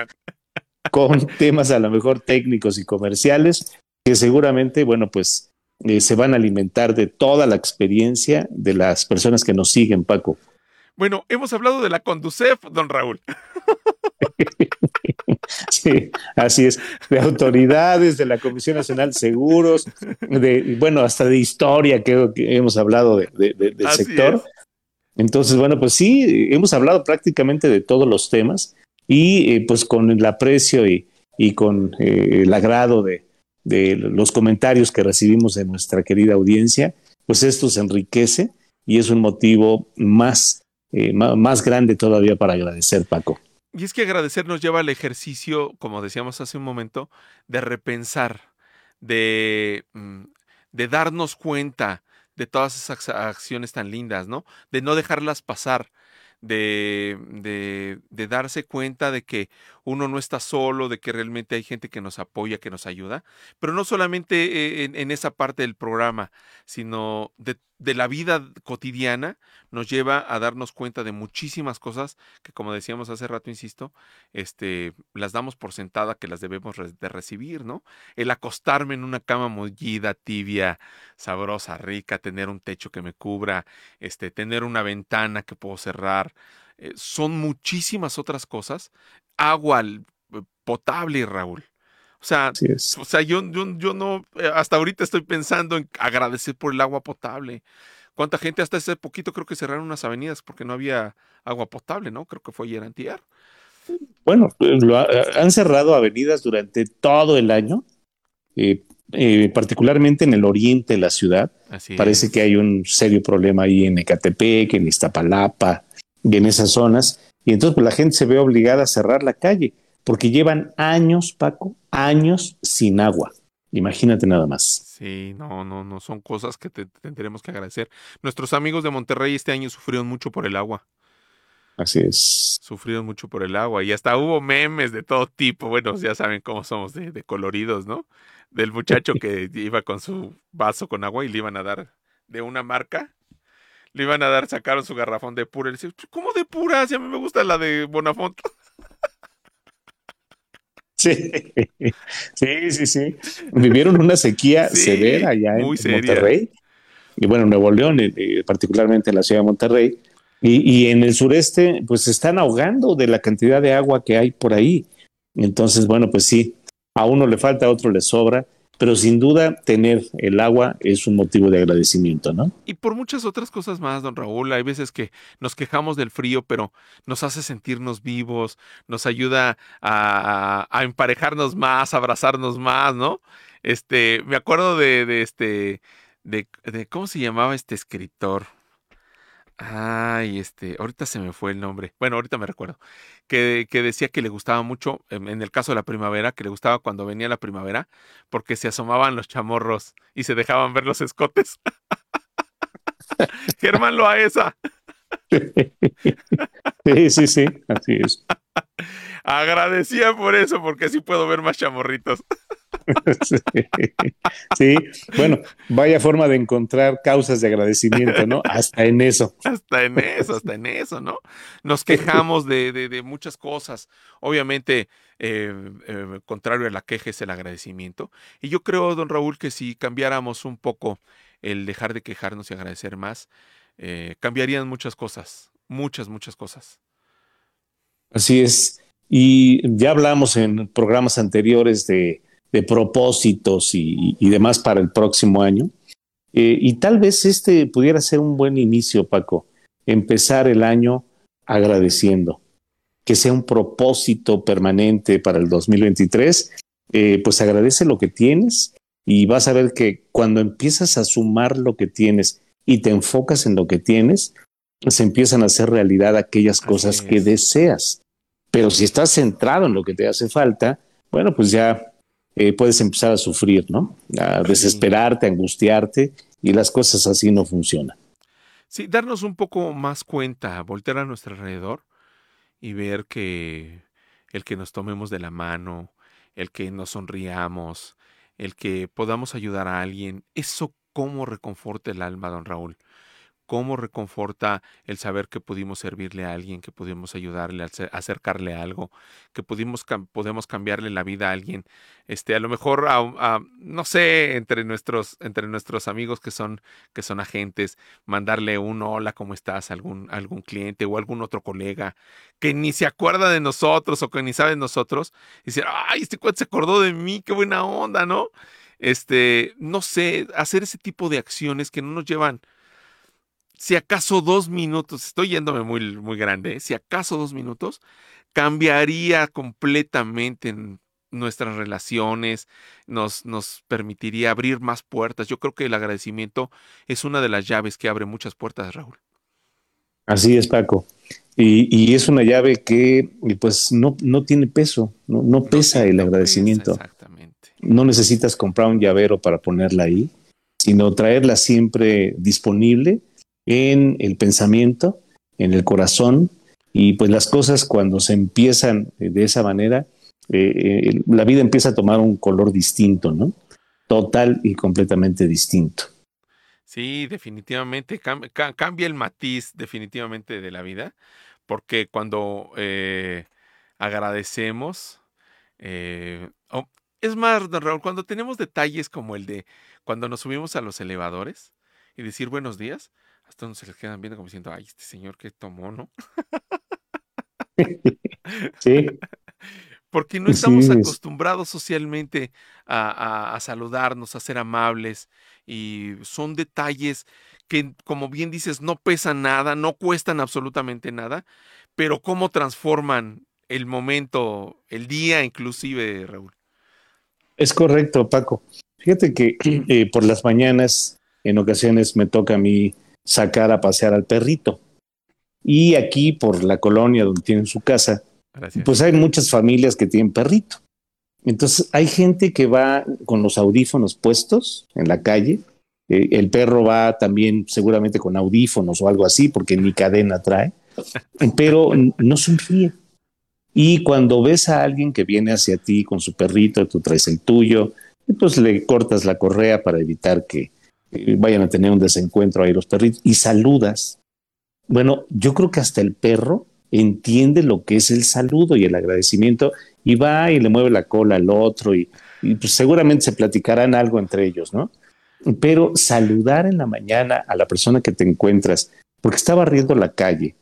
(laughs) con temas a lo mejor técnicos y comerciales que seguramente, bueno, pues eh, se van a alimentar de toda la experiencia de las personas que nos siguen, Paco. Bueno, hemos hablado de la Conducef, don Raúl. (laughs) Sí, así es. De autoridades, de la Comisión Nacional de Seguros, de, bueno, hasta de historia que, hemos hablado de, del sector. Entonces, bueno, pues sí, hemos hablado prácticamente de todos los temas y eh, pues con el aprecio y, con eh, el agrado de, los comentarios que recibimos de nuestra querida audiencia, pues esto se enriquece y es un motivo más, eh, más grande todavía para agradecer, Paco. Y es que agradecer nos lleva al ejercicio, como decíamos hace un momento, de repensar, de, mm, de darnos cuenta de todas esas acciones tan lindas, ¿no? De no dejarlas pasar, de, de, de darse cuenta de que uno no está solo, de que realmente hay gente que nos apoya, que nos ayuda, pero no solamente eh, en, esa parte del programa, sino de, la vida cotidiana, nos lleva a darnos cuenta de muchísimas cosas que, como decíamos hace rato, insisto, este, las damos por sentada que las debemos de recibir, ¿no? El acostarme en una cama mollida, tibia, sabrosa, rica, tener un techo que me cubra, este, tener una ventana que puedo cerrar, eh, son muchísimas otras cosas. Agua eh, potable, Raúl. O sea, o sea yo, yo, no, eh, hasta ahorita estoy pensando en agradecer por el agua potable. ¿Cuánta gente hasta ese poquito creo que cerraron unas avenidas porque no había agua potable, ¿no? Creo que fue ayer antier. Bueno, han cerrado avenidas durante todo el año, particularmente en el oriente de la ciudad. Parece que hay un serio problema ahí en Ecatepec, en Iztapalapa, y en esas zonas. Y entonces pues, la gente se ve obligada a cerrar la calle, porque llevan años, Paco, años sin agua. Imagínate nada más. Sí, no, no, no, son cosas que te, tendremos que agradecer. Nuestros amigos de Monterrey este año sufrieron mucho por el agua. Así es. Sufrieron mucho por el agua y hasta hubo memes de todo tipo. Bueno, ya saben cómo somos de, de coloridos, ¿no? Del muchacho que iba con su vaso con agua y le iban a dar de una marca le iban a dar, sacaron su garrafón de pura. Y le dice, ¿cómo de pura? Si a mí me gusta la de Bonafont. (laughs) Sí, sí, sí, sí. Vivieron una sequía severa allá en, Monterrey. Y bueno, Nuevo León, eh, eh, particularmente en la ciudad de Monterrey. Y, y, en el sureste, pues se están ahogando de la cantidad de agua que hay por ahí. Entonces, bueno, pues sí, a uno le falta, a otro le sobra pero sin duda tener el agua es un motivo de agradecimiento, ¿no? Y por muchas otras cosas más, don Raúl, hay veces que nos quejamos del frío, pero nos hace sentirnos vivos, nos ayuda a, emparejarnos más, a abrazarnos más, ¿no? Este, me acuerdo de, este, de, ¿cómo se llamaba este escritor? Ay, este, ahorita se me fue el nombre. Bueno, ahorita me recuerdo. Que, que decía que le gustaba mucho, en, el caso de la primavera, que le gustaba cuando venía la primavera, porque se asomaban los chamorros y se dejaban ver los escotes. Germán Loaesa. sí, sí, sí, así es. Agradecía por eso, porque así puedo ver más chamorritos. (laughs) sí. bueno, vaya forma de encontrar causas de agradecimiento, ¿no? Hasta en eso. (laughs) Hasta en eso, hasta en eso, ¿no? Nos quejamos de, muchas cosas. Obviamente, eh, eh, contrario a la queja es el agradecimiento. Y yo creo, don Raúl, que si cambiáramos un poco el dejar de quejarnos y agradecer más, eh, cambiarían muchas cosas, muchas, muchas cosas. Así es. Y ya hablamos en programas anteriores de de propósitos y, demás para el próximo año. Eh, y tal vez este pudiera ser un buen inicio, Paco, empezar el año agradeciendo, que sea un propósito permanente para el 2023, eh, pues agradece lo que tienes y vas a ver que cuando empiezas a sumar lo que tienes y te enfocas en lo que tienes, se empiezan a hacer realidad aquellas cosas que deseas. Pero si estás centrado en lo que te hace falta, bueno, pues ya eh, puedes empezar a sufrir, ¿no? A desesperarte, a angustiarte y las cosas así no funcionan. Sí, darnos un poco más cuenta, voltear a nuestro alrededor y ver que el que nos tomemos de la mano, el que nos sonriamos, el que podamos ayudar a alguien, eso cómo reconforta el alma, don Raúl cómo reconforta el saber que pudimos servirle a alguien, que pudimos ayudarle, a acercarle algo, que pudimos podemos cambiarle la vida a alguien. Este, a lo mejor, a, no sé, entre nuestros, entre nuestros amigos que son, que son agentes, mandarle un hola, ¿cómo estás? A algún, algún cliente o algún otro colega que ni se acuerda de nosotros o que ni sabe de nosotros. Y decir, ay, este cuate se acordó de mí, qué buena onda, ¿no? Este, no sé, hacer ese tipo de acciones que no nos llevan si acaso dos minutos, estoy yéndome muy, muy grande, ¿eh? si acaso dos minutos, cambiaría completamente nuestras relaciones, nos, nos permitiría abrir más puertas. Yo creo que el agradecimiento es una de las llaves que abre muchas puertas, Raúl. Así es, Paco. Y, es una llave que pues no, no tiene peso, no, pesa el agradecimiento. exactamente. No necesitas comprar un llavero para ponerla ahí, sino traerla siempre disponible en el pensamiento, en el corazón, Y pues las cosas cuando se empiezan de esa manera, eh, la vida empieza a tomar un color distinto, ¿no? Total y completamente distinto. Sí, definitivamente cambia el matiz definitivamente de la vida, porque cuando eh, agradecemos, eh, es más, don Raúl, cuando tenemos detalles como el de cuando nos subimos a los elevadores y decir buenos días, hasta donde se les quedan viendo como diciendo, ay, este señor que tomó, ¿no? (laughs) sí. (laughs) Porque no estamos acostumbrados socialmente a, saludarnos, a ser amables, y son detalles que, como bien dices, no pesan nada, no cuestan absolutamente nada, pero cómo transforman el momento, el día inclusive, Raúl. Es correcto, Paco. Fíjate que (clears throat) eh, por las mañanas, en ocasiones me toca a mí sacar a pasear al perrito. Y aquí, por la colonia donde tienen su casa, pues hay muchas familias que tienen perrito. Entonces hay gente que va con los audífonos puestos en la calle. Eh, el perro va también seguramente con audífonos o algo así, porque ni cadena trae, pero no sonríe. Y cuando ves a alguien que viene hacia ti con su perrito, tú traes el tuyo, pues le cortas la correa para evitar que vayan a tener un desencuentro ahí los perritos y saludas. Bueno, yo creo que hasta el perro entiende lo que es el saludo y el agradecimiento y va y le mueve la cola al otro y, pues seguramente se platicarán algo entre ellos, ¿no? Pero saludar en la mañana a la persona que te encuentras porque está barriendo la calle,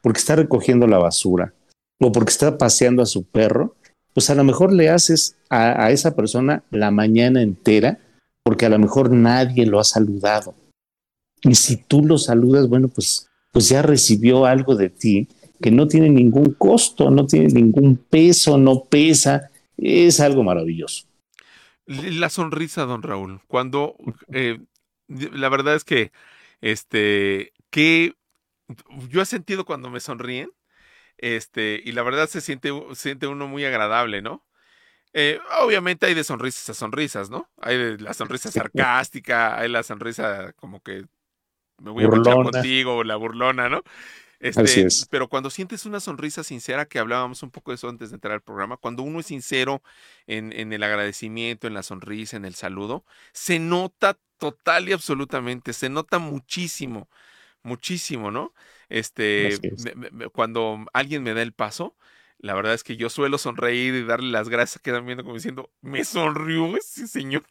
porque está recogiendo la basura o porque está paseando a su perro, pues a lo mejor le haces a esa persona la mañana entera porque a lo mejor nadie lo ha saludado. Y si tú lo saludas, bueno, pues, pues ya recibió algo de ti que no tiene ningún costo, no tiene ningún peso, no pesa, es algo maravilloso. La sonrisa, don Raúl, cuando eh, la verdad es que, este, que yo he sentido cuando me sonríen, este, y la verdad se siente, siente uno muy agradable, ¿no? Eh, obviamente hay de sonrisas a sonrisas, ¿no? Hay de la sonrisa sarcástica, hay la sonrisa como que me voy a burlar contigo, la burlona, ¿no? Este, pero cuando sientes una sonrisa sincera, que hablábamos un poco de eso antes de entrar al programa, cuando uno es sincero en, en el agradecimiento, en la sonrisa, en el saludo, se nota total y absolutamente, se nota muchísimo, muchísimo, ¿no? Este, cuando alguien me da el paso, la verdad es que yo suelo sonreír y darle las gracias, quedan viendo como diciendo, me sonrió ese señor.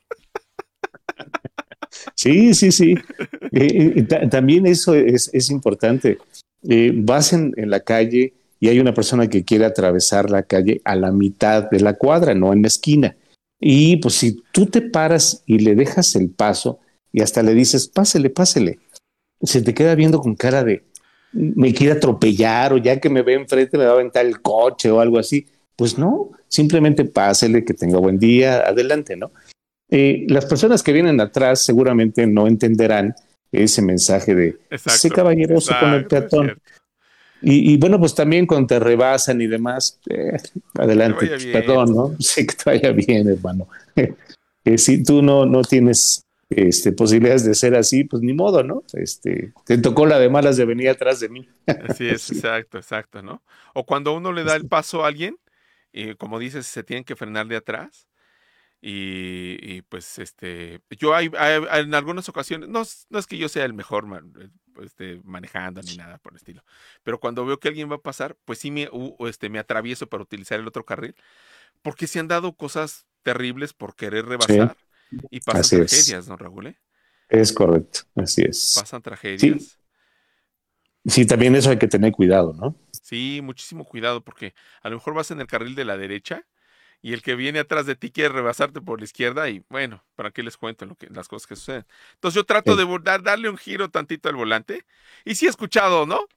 Sí, sí, sí. Eh, también eso es, es importante. Eh, vas en, la calle y hay una persona que quiere atravesar la calle a la mitad de la cuadra, no en la esquina. Y pues si tú te paras y le dejas el paso y hasta le dices, pásele, pásele, se te queda viendo con cara de, me quiere atropellar o ya que me ve enfrente me va a aventar el coche o algo así. Pues no, simplemente pásele, que tenga buen día, adelante, ¿no? Eh, las personas que vienen atrás seguramente no entenderán ese mensaje de sé caballeroso con el peatón. Y, bueno, pues también cuando te rebasan y demás, eh, adelante, pues, perdón, ¿no? (laughs) Sé que te vaya bien, hermano. (laughs) Eh, si tú no, no tienes este, posibilidades de ser así, pues ni modo, ¿no? Este, te tocó la de malas de venir atrás de mí. Así es, (laughs) exacto, exacto, ¿no? O cuando uno le da el paso a alguien, y como dices, se tienen que frenar de atrás, y, pues este, yo hay, en algunas ocasiones, no, no, es que yo sea el mejor este, manejando ni nada por el estilo, pero cuando veo que alguien va a pasar, pues sí me, este, me atravieso para utilizar el otro carril, porque se han dado cosas terribles por querer rebasar y pasan tragedias, ¿no, Raúl? Eh? Es correcto, así es. Pasan tragedias. sí, también eso hay que tener cuidado, ¿no? Sí, muchísimo cuidado, porque a lo mejor vas en el carril de la derecha y el que viene atrás de ti quiere rebasarte por la izquierda y bueno, ¿para qué les cuento lo que, las cosas que suceden? Entonces yo trato de darle un giro tantito al volante y sí he escuchado, ¿no?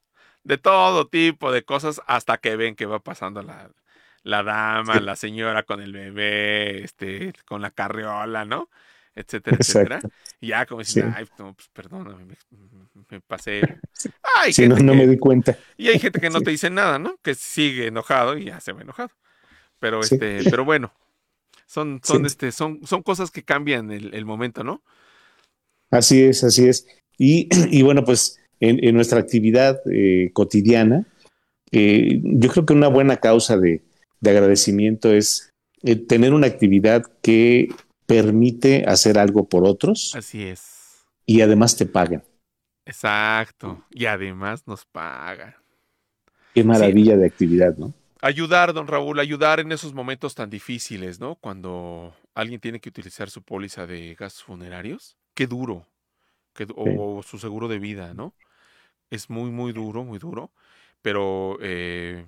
De todo tipo de cosas hasta que ven que va pasando la, la dama, la señora con el bebé, este, con la carriola, ¿no? Etcétera, etcétera. Y ya como dicen, ay, no, pues perdóname, me, pasé. Ay, no, no me di cuenta. Y hay gente que no te dice nada, ¿no? Que sigue enojado y ya se va enojado. Pero este, pero bueno, son, son, este, son, son cosas que cambian el, momento, ¿no? Así es, así es. Y, (clears throat) y bueno, pues en, nuestra actividad eh, cotidiana, yo creo que una buena causa de, agradecimiento es eh, tener una actividad que permite hacer algo por otros. Así es. Y además te pagan. Exacto. Y además nos pagan. Qué maravilla de actividad, ¿no? Ayudar, don Raúl, ayudar en esos momentos tan difíciles, ¿no? Cuando alguien tiene que utilizar su póliza de gastos funerarios. Qué duro. o, su seguro de vida, ¿no? Es muy, muy duro, muy duro. Pero eh,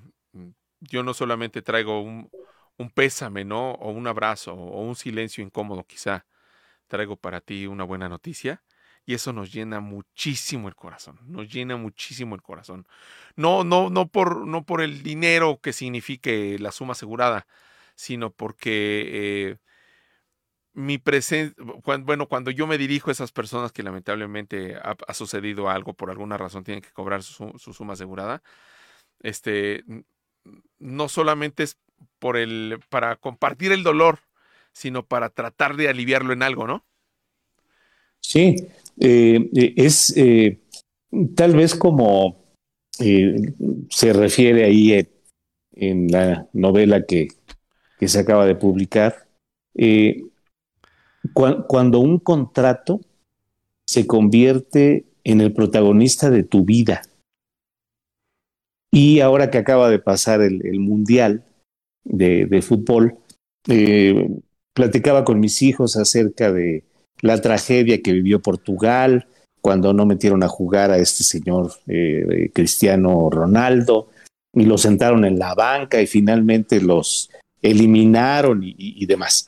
yo no solamente traigo un, un pésame, ¿no? O un abrazo, o un silencio incómodo quizá. Traigo para ti una buena noticia y eso nos llena muchísimo el corazón, nos llena muchísimo el corazón. No, no, no por, no por el dinero que signifique la suma asegurada, sino porque eh, mi presencia, bueno, cuando yo me dirijo a esas personas que lamentablemente ha, sucedido algo por alguna razón, tienen que cobrar su, su, suma asegurada, este, no solamente es por el, para compartir el dolor, sino para tratar de aliviarlo en algo, ¿no? Sí, eh, eh, es eh, tal vez como se refiere ahí en, la novela que, se acaba de publicar, cuando un contrato se convierte en el protagonista de tu vida. Y ahora que acaba de pasar el, Mundial de, fútbol, platicaba con mis hijos acerca de la tragedia que vivió Portugal cuando no metieron a jugar a este señor eh, Cristiano Ronaldo y lo sentaron en la banca y finalmente los eliminaron y, demás.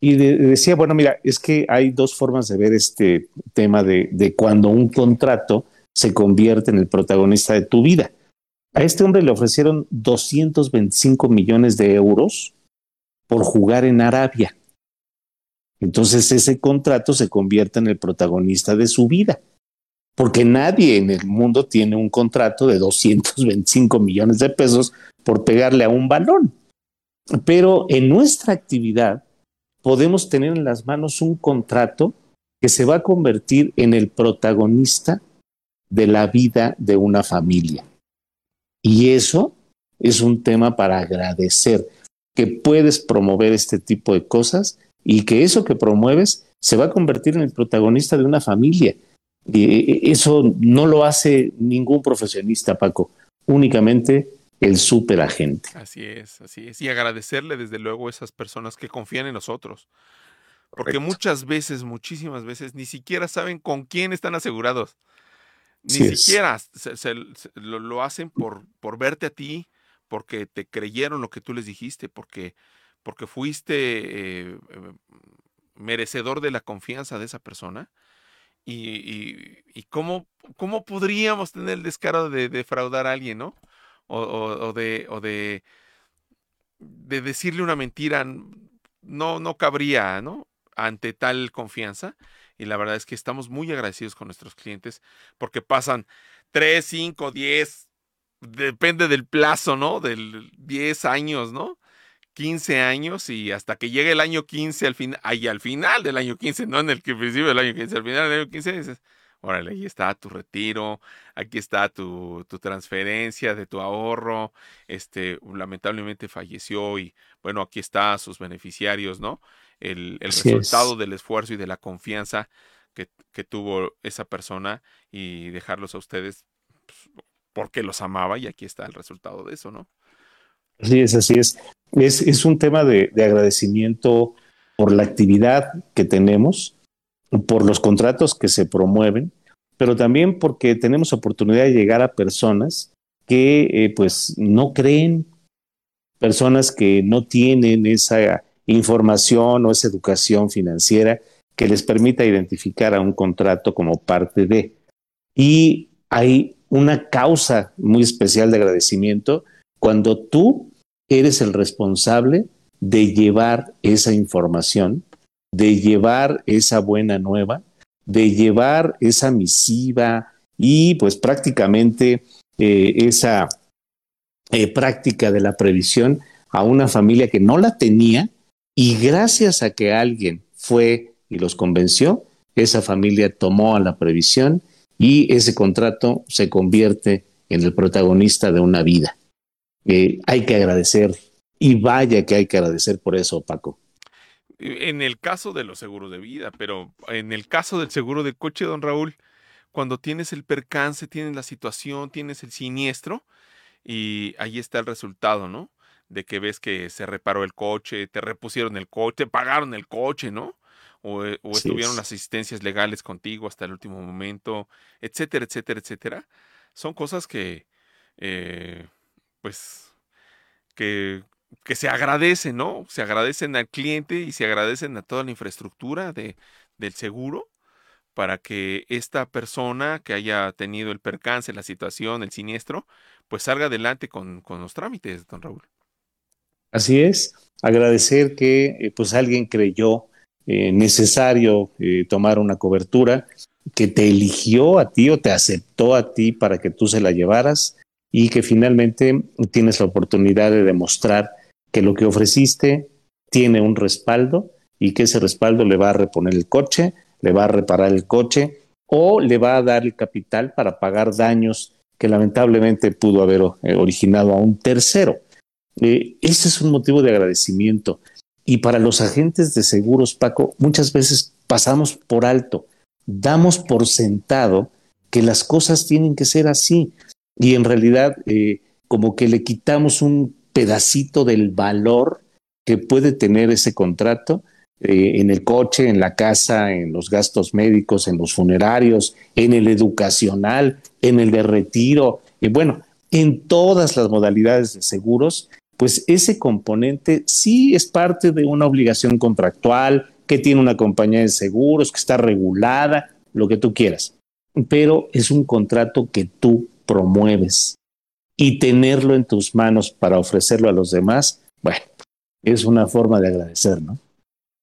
Y decía, bueno, mira, es que hay dos formas de ver este tema de cuando un contrato se convierte en el protagonista de tu vida. A este hombre le ofrecieron 225 millones de euros por jugar en Arabia. Entonces ese contrato se convierte en el protagonista de su vida, porque nadie en el mundo tiene un contrato de 225 millones de pesos por pegarle a un balón. Pero en nuestra actividad podemos tener en las manos un contrato que se va a convertir en el protagonista de la vida de una familia. Y eso es un tema para agradecer, que puedes promover este tipo de cosas y que eso que promueves se va a convertir en el protagonista de una familia. Y eh, eso no lo hace ningún profesionista, Paco, únicamente el superagente. Así es, así es. Y agradecerle desde luego a esas personas que confían en nosotros. Porque muchas veces, muchísimas veces, ni siquiera saben con quién están asegurados. Ni siquiera lo, hacen por, por verte a ti, porque te creyeron lo que tú les dijiste, porque porque fuiste eh, eh, merecedor de la confianza de esa persona. Y, cómo, cómo, podríamos tener el descaro de defraudar a alguien, ¿no? O, de, o de, de, decirle una mentira, no, no cabría, ¿no? Ante tal confianza. Y la verdad es que estamos muy agradecidos con nuestros clientes porque pasan 3, 5, 10, depende del plazo, ¿no? Del 10 años, ¿no? 15 años y hasta que llegue el año 15 al final, ahí al final del año 15, no en el que principio del año 15, al final del año 15 dices, órale, ahí está tu retiro, aquí está tu, tu transferencia de tu ahorro, este, lamentablemente falleció y bueno, aquí está sus beneficiarios, ¿no? El, el resultado del esfuerzo y de la confianza que, que, tuvo esa persona y dejarlos a ustedes pues, porque los amaba y aquí está el resultado de eso, ¿no? Así es, así es. Es, un tema de, agradecimiento por la actividad que tenemos, por los contratos que se promueven, pero también porque tenemos oportunidad de llegar a personas que eh, pues no creen, personas que no tienen esa información o esa educación financiera que les permita identificar a un contrato como parte de. Y hay una causa muy especial de agradecimiento cuando tú eres el responsable de llevar esa información, de llevar esa buena nueva, de llevar esa misiva y pues prácticamente eh, esa eh, práctica de la previsión a una familia que no la tenía y gracias a que alguien fue y los convenció, esa familia tomó a la previsión y ese contrato se convierte en el protagonista de una vida. eh, hay que agradecer y vaya que hay que agradecer por eso, Paco. En el caso de los seguros de vida, pero en el caso del seguro de coche, don Raúl, cuando tienes el percance, tienes la situación, tienes el siniestro y ahí está el resultado, ¿no? De que ves que se reparó el coche, te repusieron el coche, te pagaron el coche, ¿no? O, eh, estuvieron las asistencias legales contigo hasta el último momento, etcétera, etcétera, etcétera. Son cosas que, eh, pues, que, que se agradecen, ¿no? Se agradecen al cliente y se agradecen a toda la infraestructura de, del seguro para que esta persona que haya tenido el percance, la situación, el siniestro, pues salga adelante con, los trámites, don Raúl. Así es, agradecer que eh, pues alguien creyó eh, necesario eh, tomar una cobertura, que te eligió a ti o te aceptó a ti para que tú se la llevaras y que finalmente tienes la oportunidad de demostrar que lo que ofreciste tiene un respaldo y que ese respaldo le va a reponer el coche, le va a reparar el coche o le va a dar el capital para pagar daños que lamentablemente pudo haber originado a un tercero. Eh, ese es un motivo de agradecimiento. Y para los agentes de seguros, Paco, muchas veces pasamos por alto, damos por sentado que las cosas tienen que ser así. Y en realidad, eh, como que le quitamos un pedacito del valor que puede tener ese contrato eh, en el coche, en la casa, en los gastos médicos, en los funerarios, en el educacional, en el de retiro, y bueno, en todas las modalidades de seguros, pues ese componente sí es parte de una obligación contractual, que tiene una compañía de seguros, que está regulada, lo que tú quieras, pero es un contrato que tú promueves y tenerlo en tus manos para ofrecerlo a los demás, bueno, es una forma de agradecer, ¿no?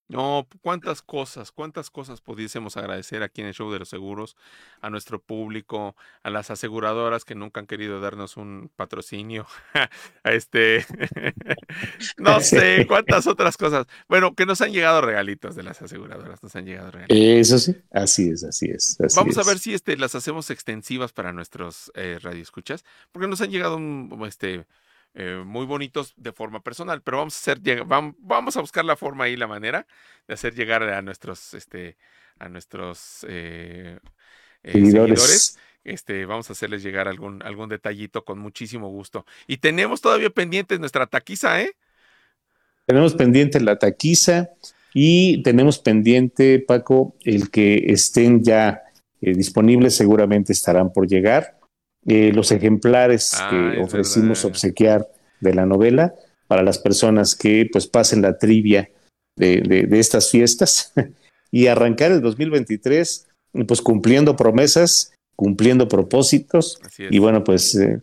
No, cuántas cosas, cuántas cosas pudiésemos agradecer aquí en el show de los seguros, a nuestro público, a las aseguradoras que nunca han querido darnos un patrocinio, (laughs) a este, (laughs) no sé, (laughs) cuántas otras cosas. Bueno, que nos han llegado regalitos de las aseguradoras, nos han llegado regalitos. Eso sí, así es, así es. Vamos a ver si este, las hacemos extensivas para nuestros eh, radioescuchas, porque nos han llegado un, este, eh, muy bonitos de forma personal, pero vamos a hacer, vamos a buscar la forma y la manera de hacer llegar a nuestros, este, a nuestros eh, eh, seguidores. Este, vamos a hacerles llegar algún, algún detallito con muchísimo gusto. Y tenemos todavía pendiente nuestra taquiza, ¿eh? Tenemos pendiente la taquiza y tenemos pendiente, Paco, el que estén ya disponibles, seguramente estarán por llegar eh, los ejemplares ah, que ofrecimos obsequiar de la novela para las personas que pues pasen la trivia de, de estas fiestas. (laughs) Y arrancar el 2023 pues cumpliendo promesas cumpliendo propósitos. Y bueno, pues eh,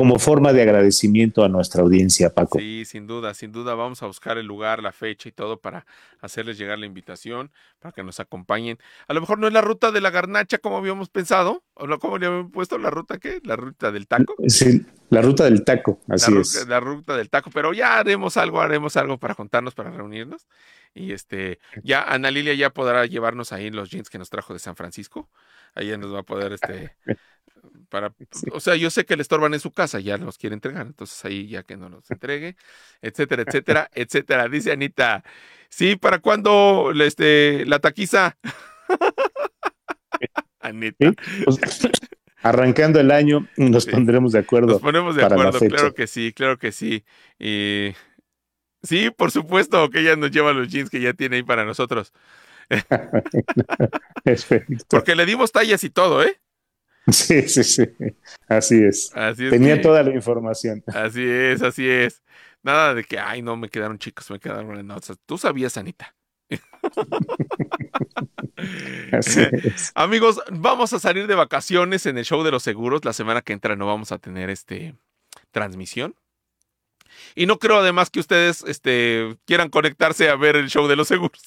como forma de agradecimiento a nuestra audiencia, Paco. Sí, sin duda, sin duda vamos a buscar el lugar, la fecha y todo para hacerles llegar la invitación, para que nos acompañen. A lo mejor no es la ruta de la garnacha como habíamos pensado, o no, ¿cómo le habíamos puesto? ¿La ruta qué? ¿La ruta del taco? Sí, la ruta del taco, así es. La ruta del taco, pero ya haremos algo, haremos algo para juntarnos, para reunirnos. Y este, ya Ana Lilia ya podrá llevarnos ahí los jeans que nos trajo de San Francisco ahí ya nos va a poder, este, para, o sea, yo sé que le estorban en su casa, ya los quiere entregar, entonces ahí ya que no los entregue, etcétera, etcétera, (laughs) etcétera. Dice Anita, sí, ¿para cuándo este, la taquiza? (laughs) Anita. Pues, arrancando el año, nos pondremos de acuerdo. Nos ponemos de acuerdo, claro que sí, claro que sí. Y sí, por supuesto que ella nos lleva los jeans que ya tiene ahí para nosotros. (laughs) Porque le dimos tallas y todo, ¿eh? (laughs) Sí, sí, sí. Así es. Tenía toda la información. Así es, así es. Nada de que, ay, no, me quedaron chicos, me quedaron no, Tú sabías, Anita. (laughs) Así es. (laughs) Amigos, vamos a salir de vacaciones en el show de los seguros. La semana que entra no vamos a tener este transmisión. Y no creo además que ustedes este, quieran conectarse a ver el show de los seguros.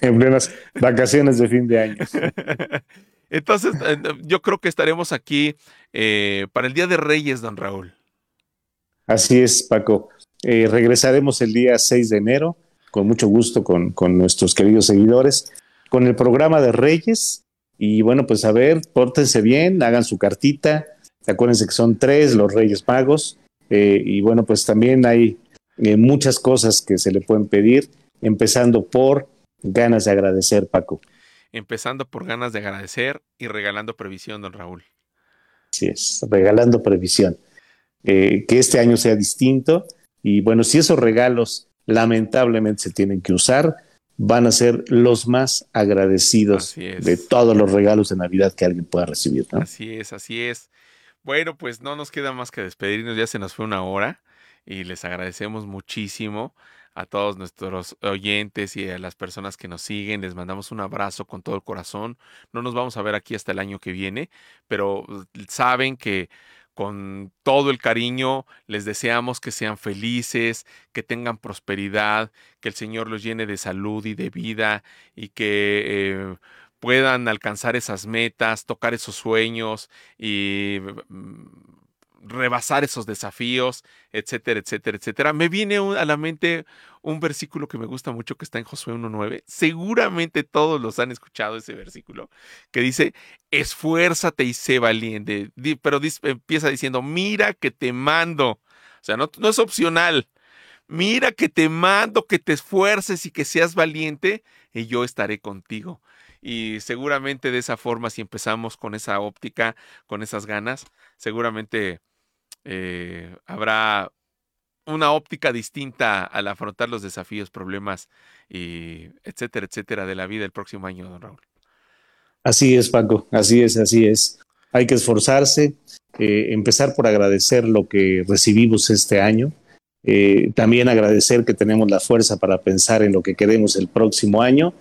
en plenas vacaciones de fin de año. Entonces, eh, yo creo que estaremos aquí eh, para el Día de Reyes, don Raúl. Así es, Paco. Eh, regresaremos el día 6 de enero, con mucho gusto con, con, nuestros queridos seguidores, con el programa de Reyes. Y bueno, pues a ver, pórtense bien, hagan su cartita, Acuérdense que son tres los Reyes Magos. Y bueno, pues también hay eh, muchas cosas que se le pueden pedir, empezando por ganas de agradecer, Paco. Empezando por ganas de agradecer y regalando previsión, don Raúl. Así es, regalando previsión. Eh, que este año sea distinto. Y bueno, si esos regalos lamentablemente se tienen que usar, van a ser los más agradecidos de todos los regalos de Navidad que alguien pueda recibir. Así es, así es. Bueno, pues no nos queda más que despedirnos, ya se nos fue una hora y les agradecemos muchísimo a todos nuestros oyentes y a las personas que nos siguen. Les mandamos un abrazo con todo el corazón. No nos vamos a ver aquí hasta el año que viene, pero saben que con todo el cariño les deseamos que sean felices, que tengan prosperidad, que el Señor los llene de salud y de vida y que eh, puedan alcanzar esas metas, tocar esos sueños y mm, rebasar esos desafíos, etcétera, etcétera, etcétera. Me viene a la mente un versículo que me gusta mucho que está en Josué 1.9. Seguramente todos los han escuchado ese versículo que dice, esfuérzate y sé valiente. Pero empieza diciendo, mira que te mando. O sea, no, no es opcional. Mira que te mando que te esfuerces y que seas valiente y yo estaré contigo. Y seguramente de esa forma, si empezamos con esa óptica, con esas ganas, seguramente eh, habrá una óptica distinta al afrontar los desafíos, problemas y etcétera, etcétera de la vida el próximo año, don Raúl. Así es, Paco, así es, así es. Hay que esforzarse, eh, empezar por agradecer lo que recibimos este año, eh, también agradecer que tenemos la fuerza para pensar en lo que queremos el próximo año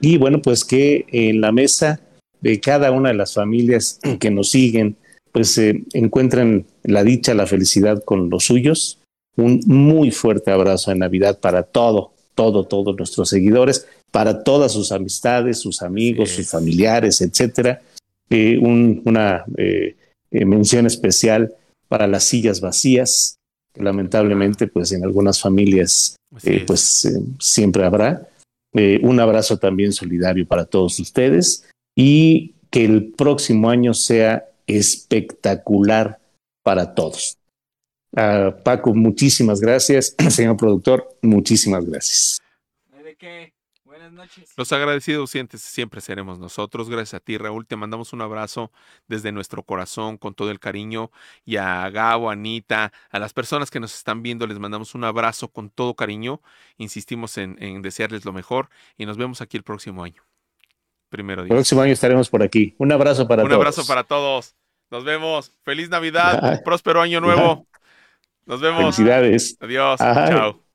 y bueno, pues que en la mesa de cada una de las familias que nos siguen, pues se encuentren la dicha, la felicidad con los suyos. Un muy fuerte abrazo de Navidad para todo, todo, todos nuestros seguidores, para todas sus amistades, sus amigos, sus familiares, etcétera. Eh, una eh, eh, mención especial para las sillas vacías, que lamentablemente, pues en algunas familias, pues siempre habrá. un abrazo también solidario para todos ustedes y que el próximo año sea espectacular para todos. Paco, muchísimas gracias. (clears throat) Señor productor, muchísimas gracias. ¿De qué? Buenas noches. Los agradecidos siempre seremos nosotros. Gracias a ti, Raúl. Te mandamos un abrazo desde nuestro corazón con todo el cariño. Y a Gabo, a Anita, a las personas que nos están viendo, les mandamos un abrazo con todo cariño. Insistimos en, en desearles lo mejor y nos vemos aquí el próximo año primero próximo año estaremos por aquí. Un abrazo para todos. Un abrazo para todos. Nos vemos. Feliz Navidad. Próspero año nuevo. Nos vemos. Felicidades. Adiós. Chao.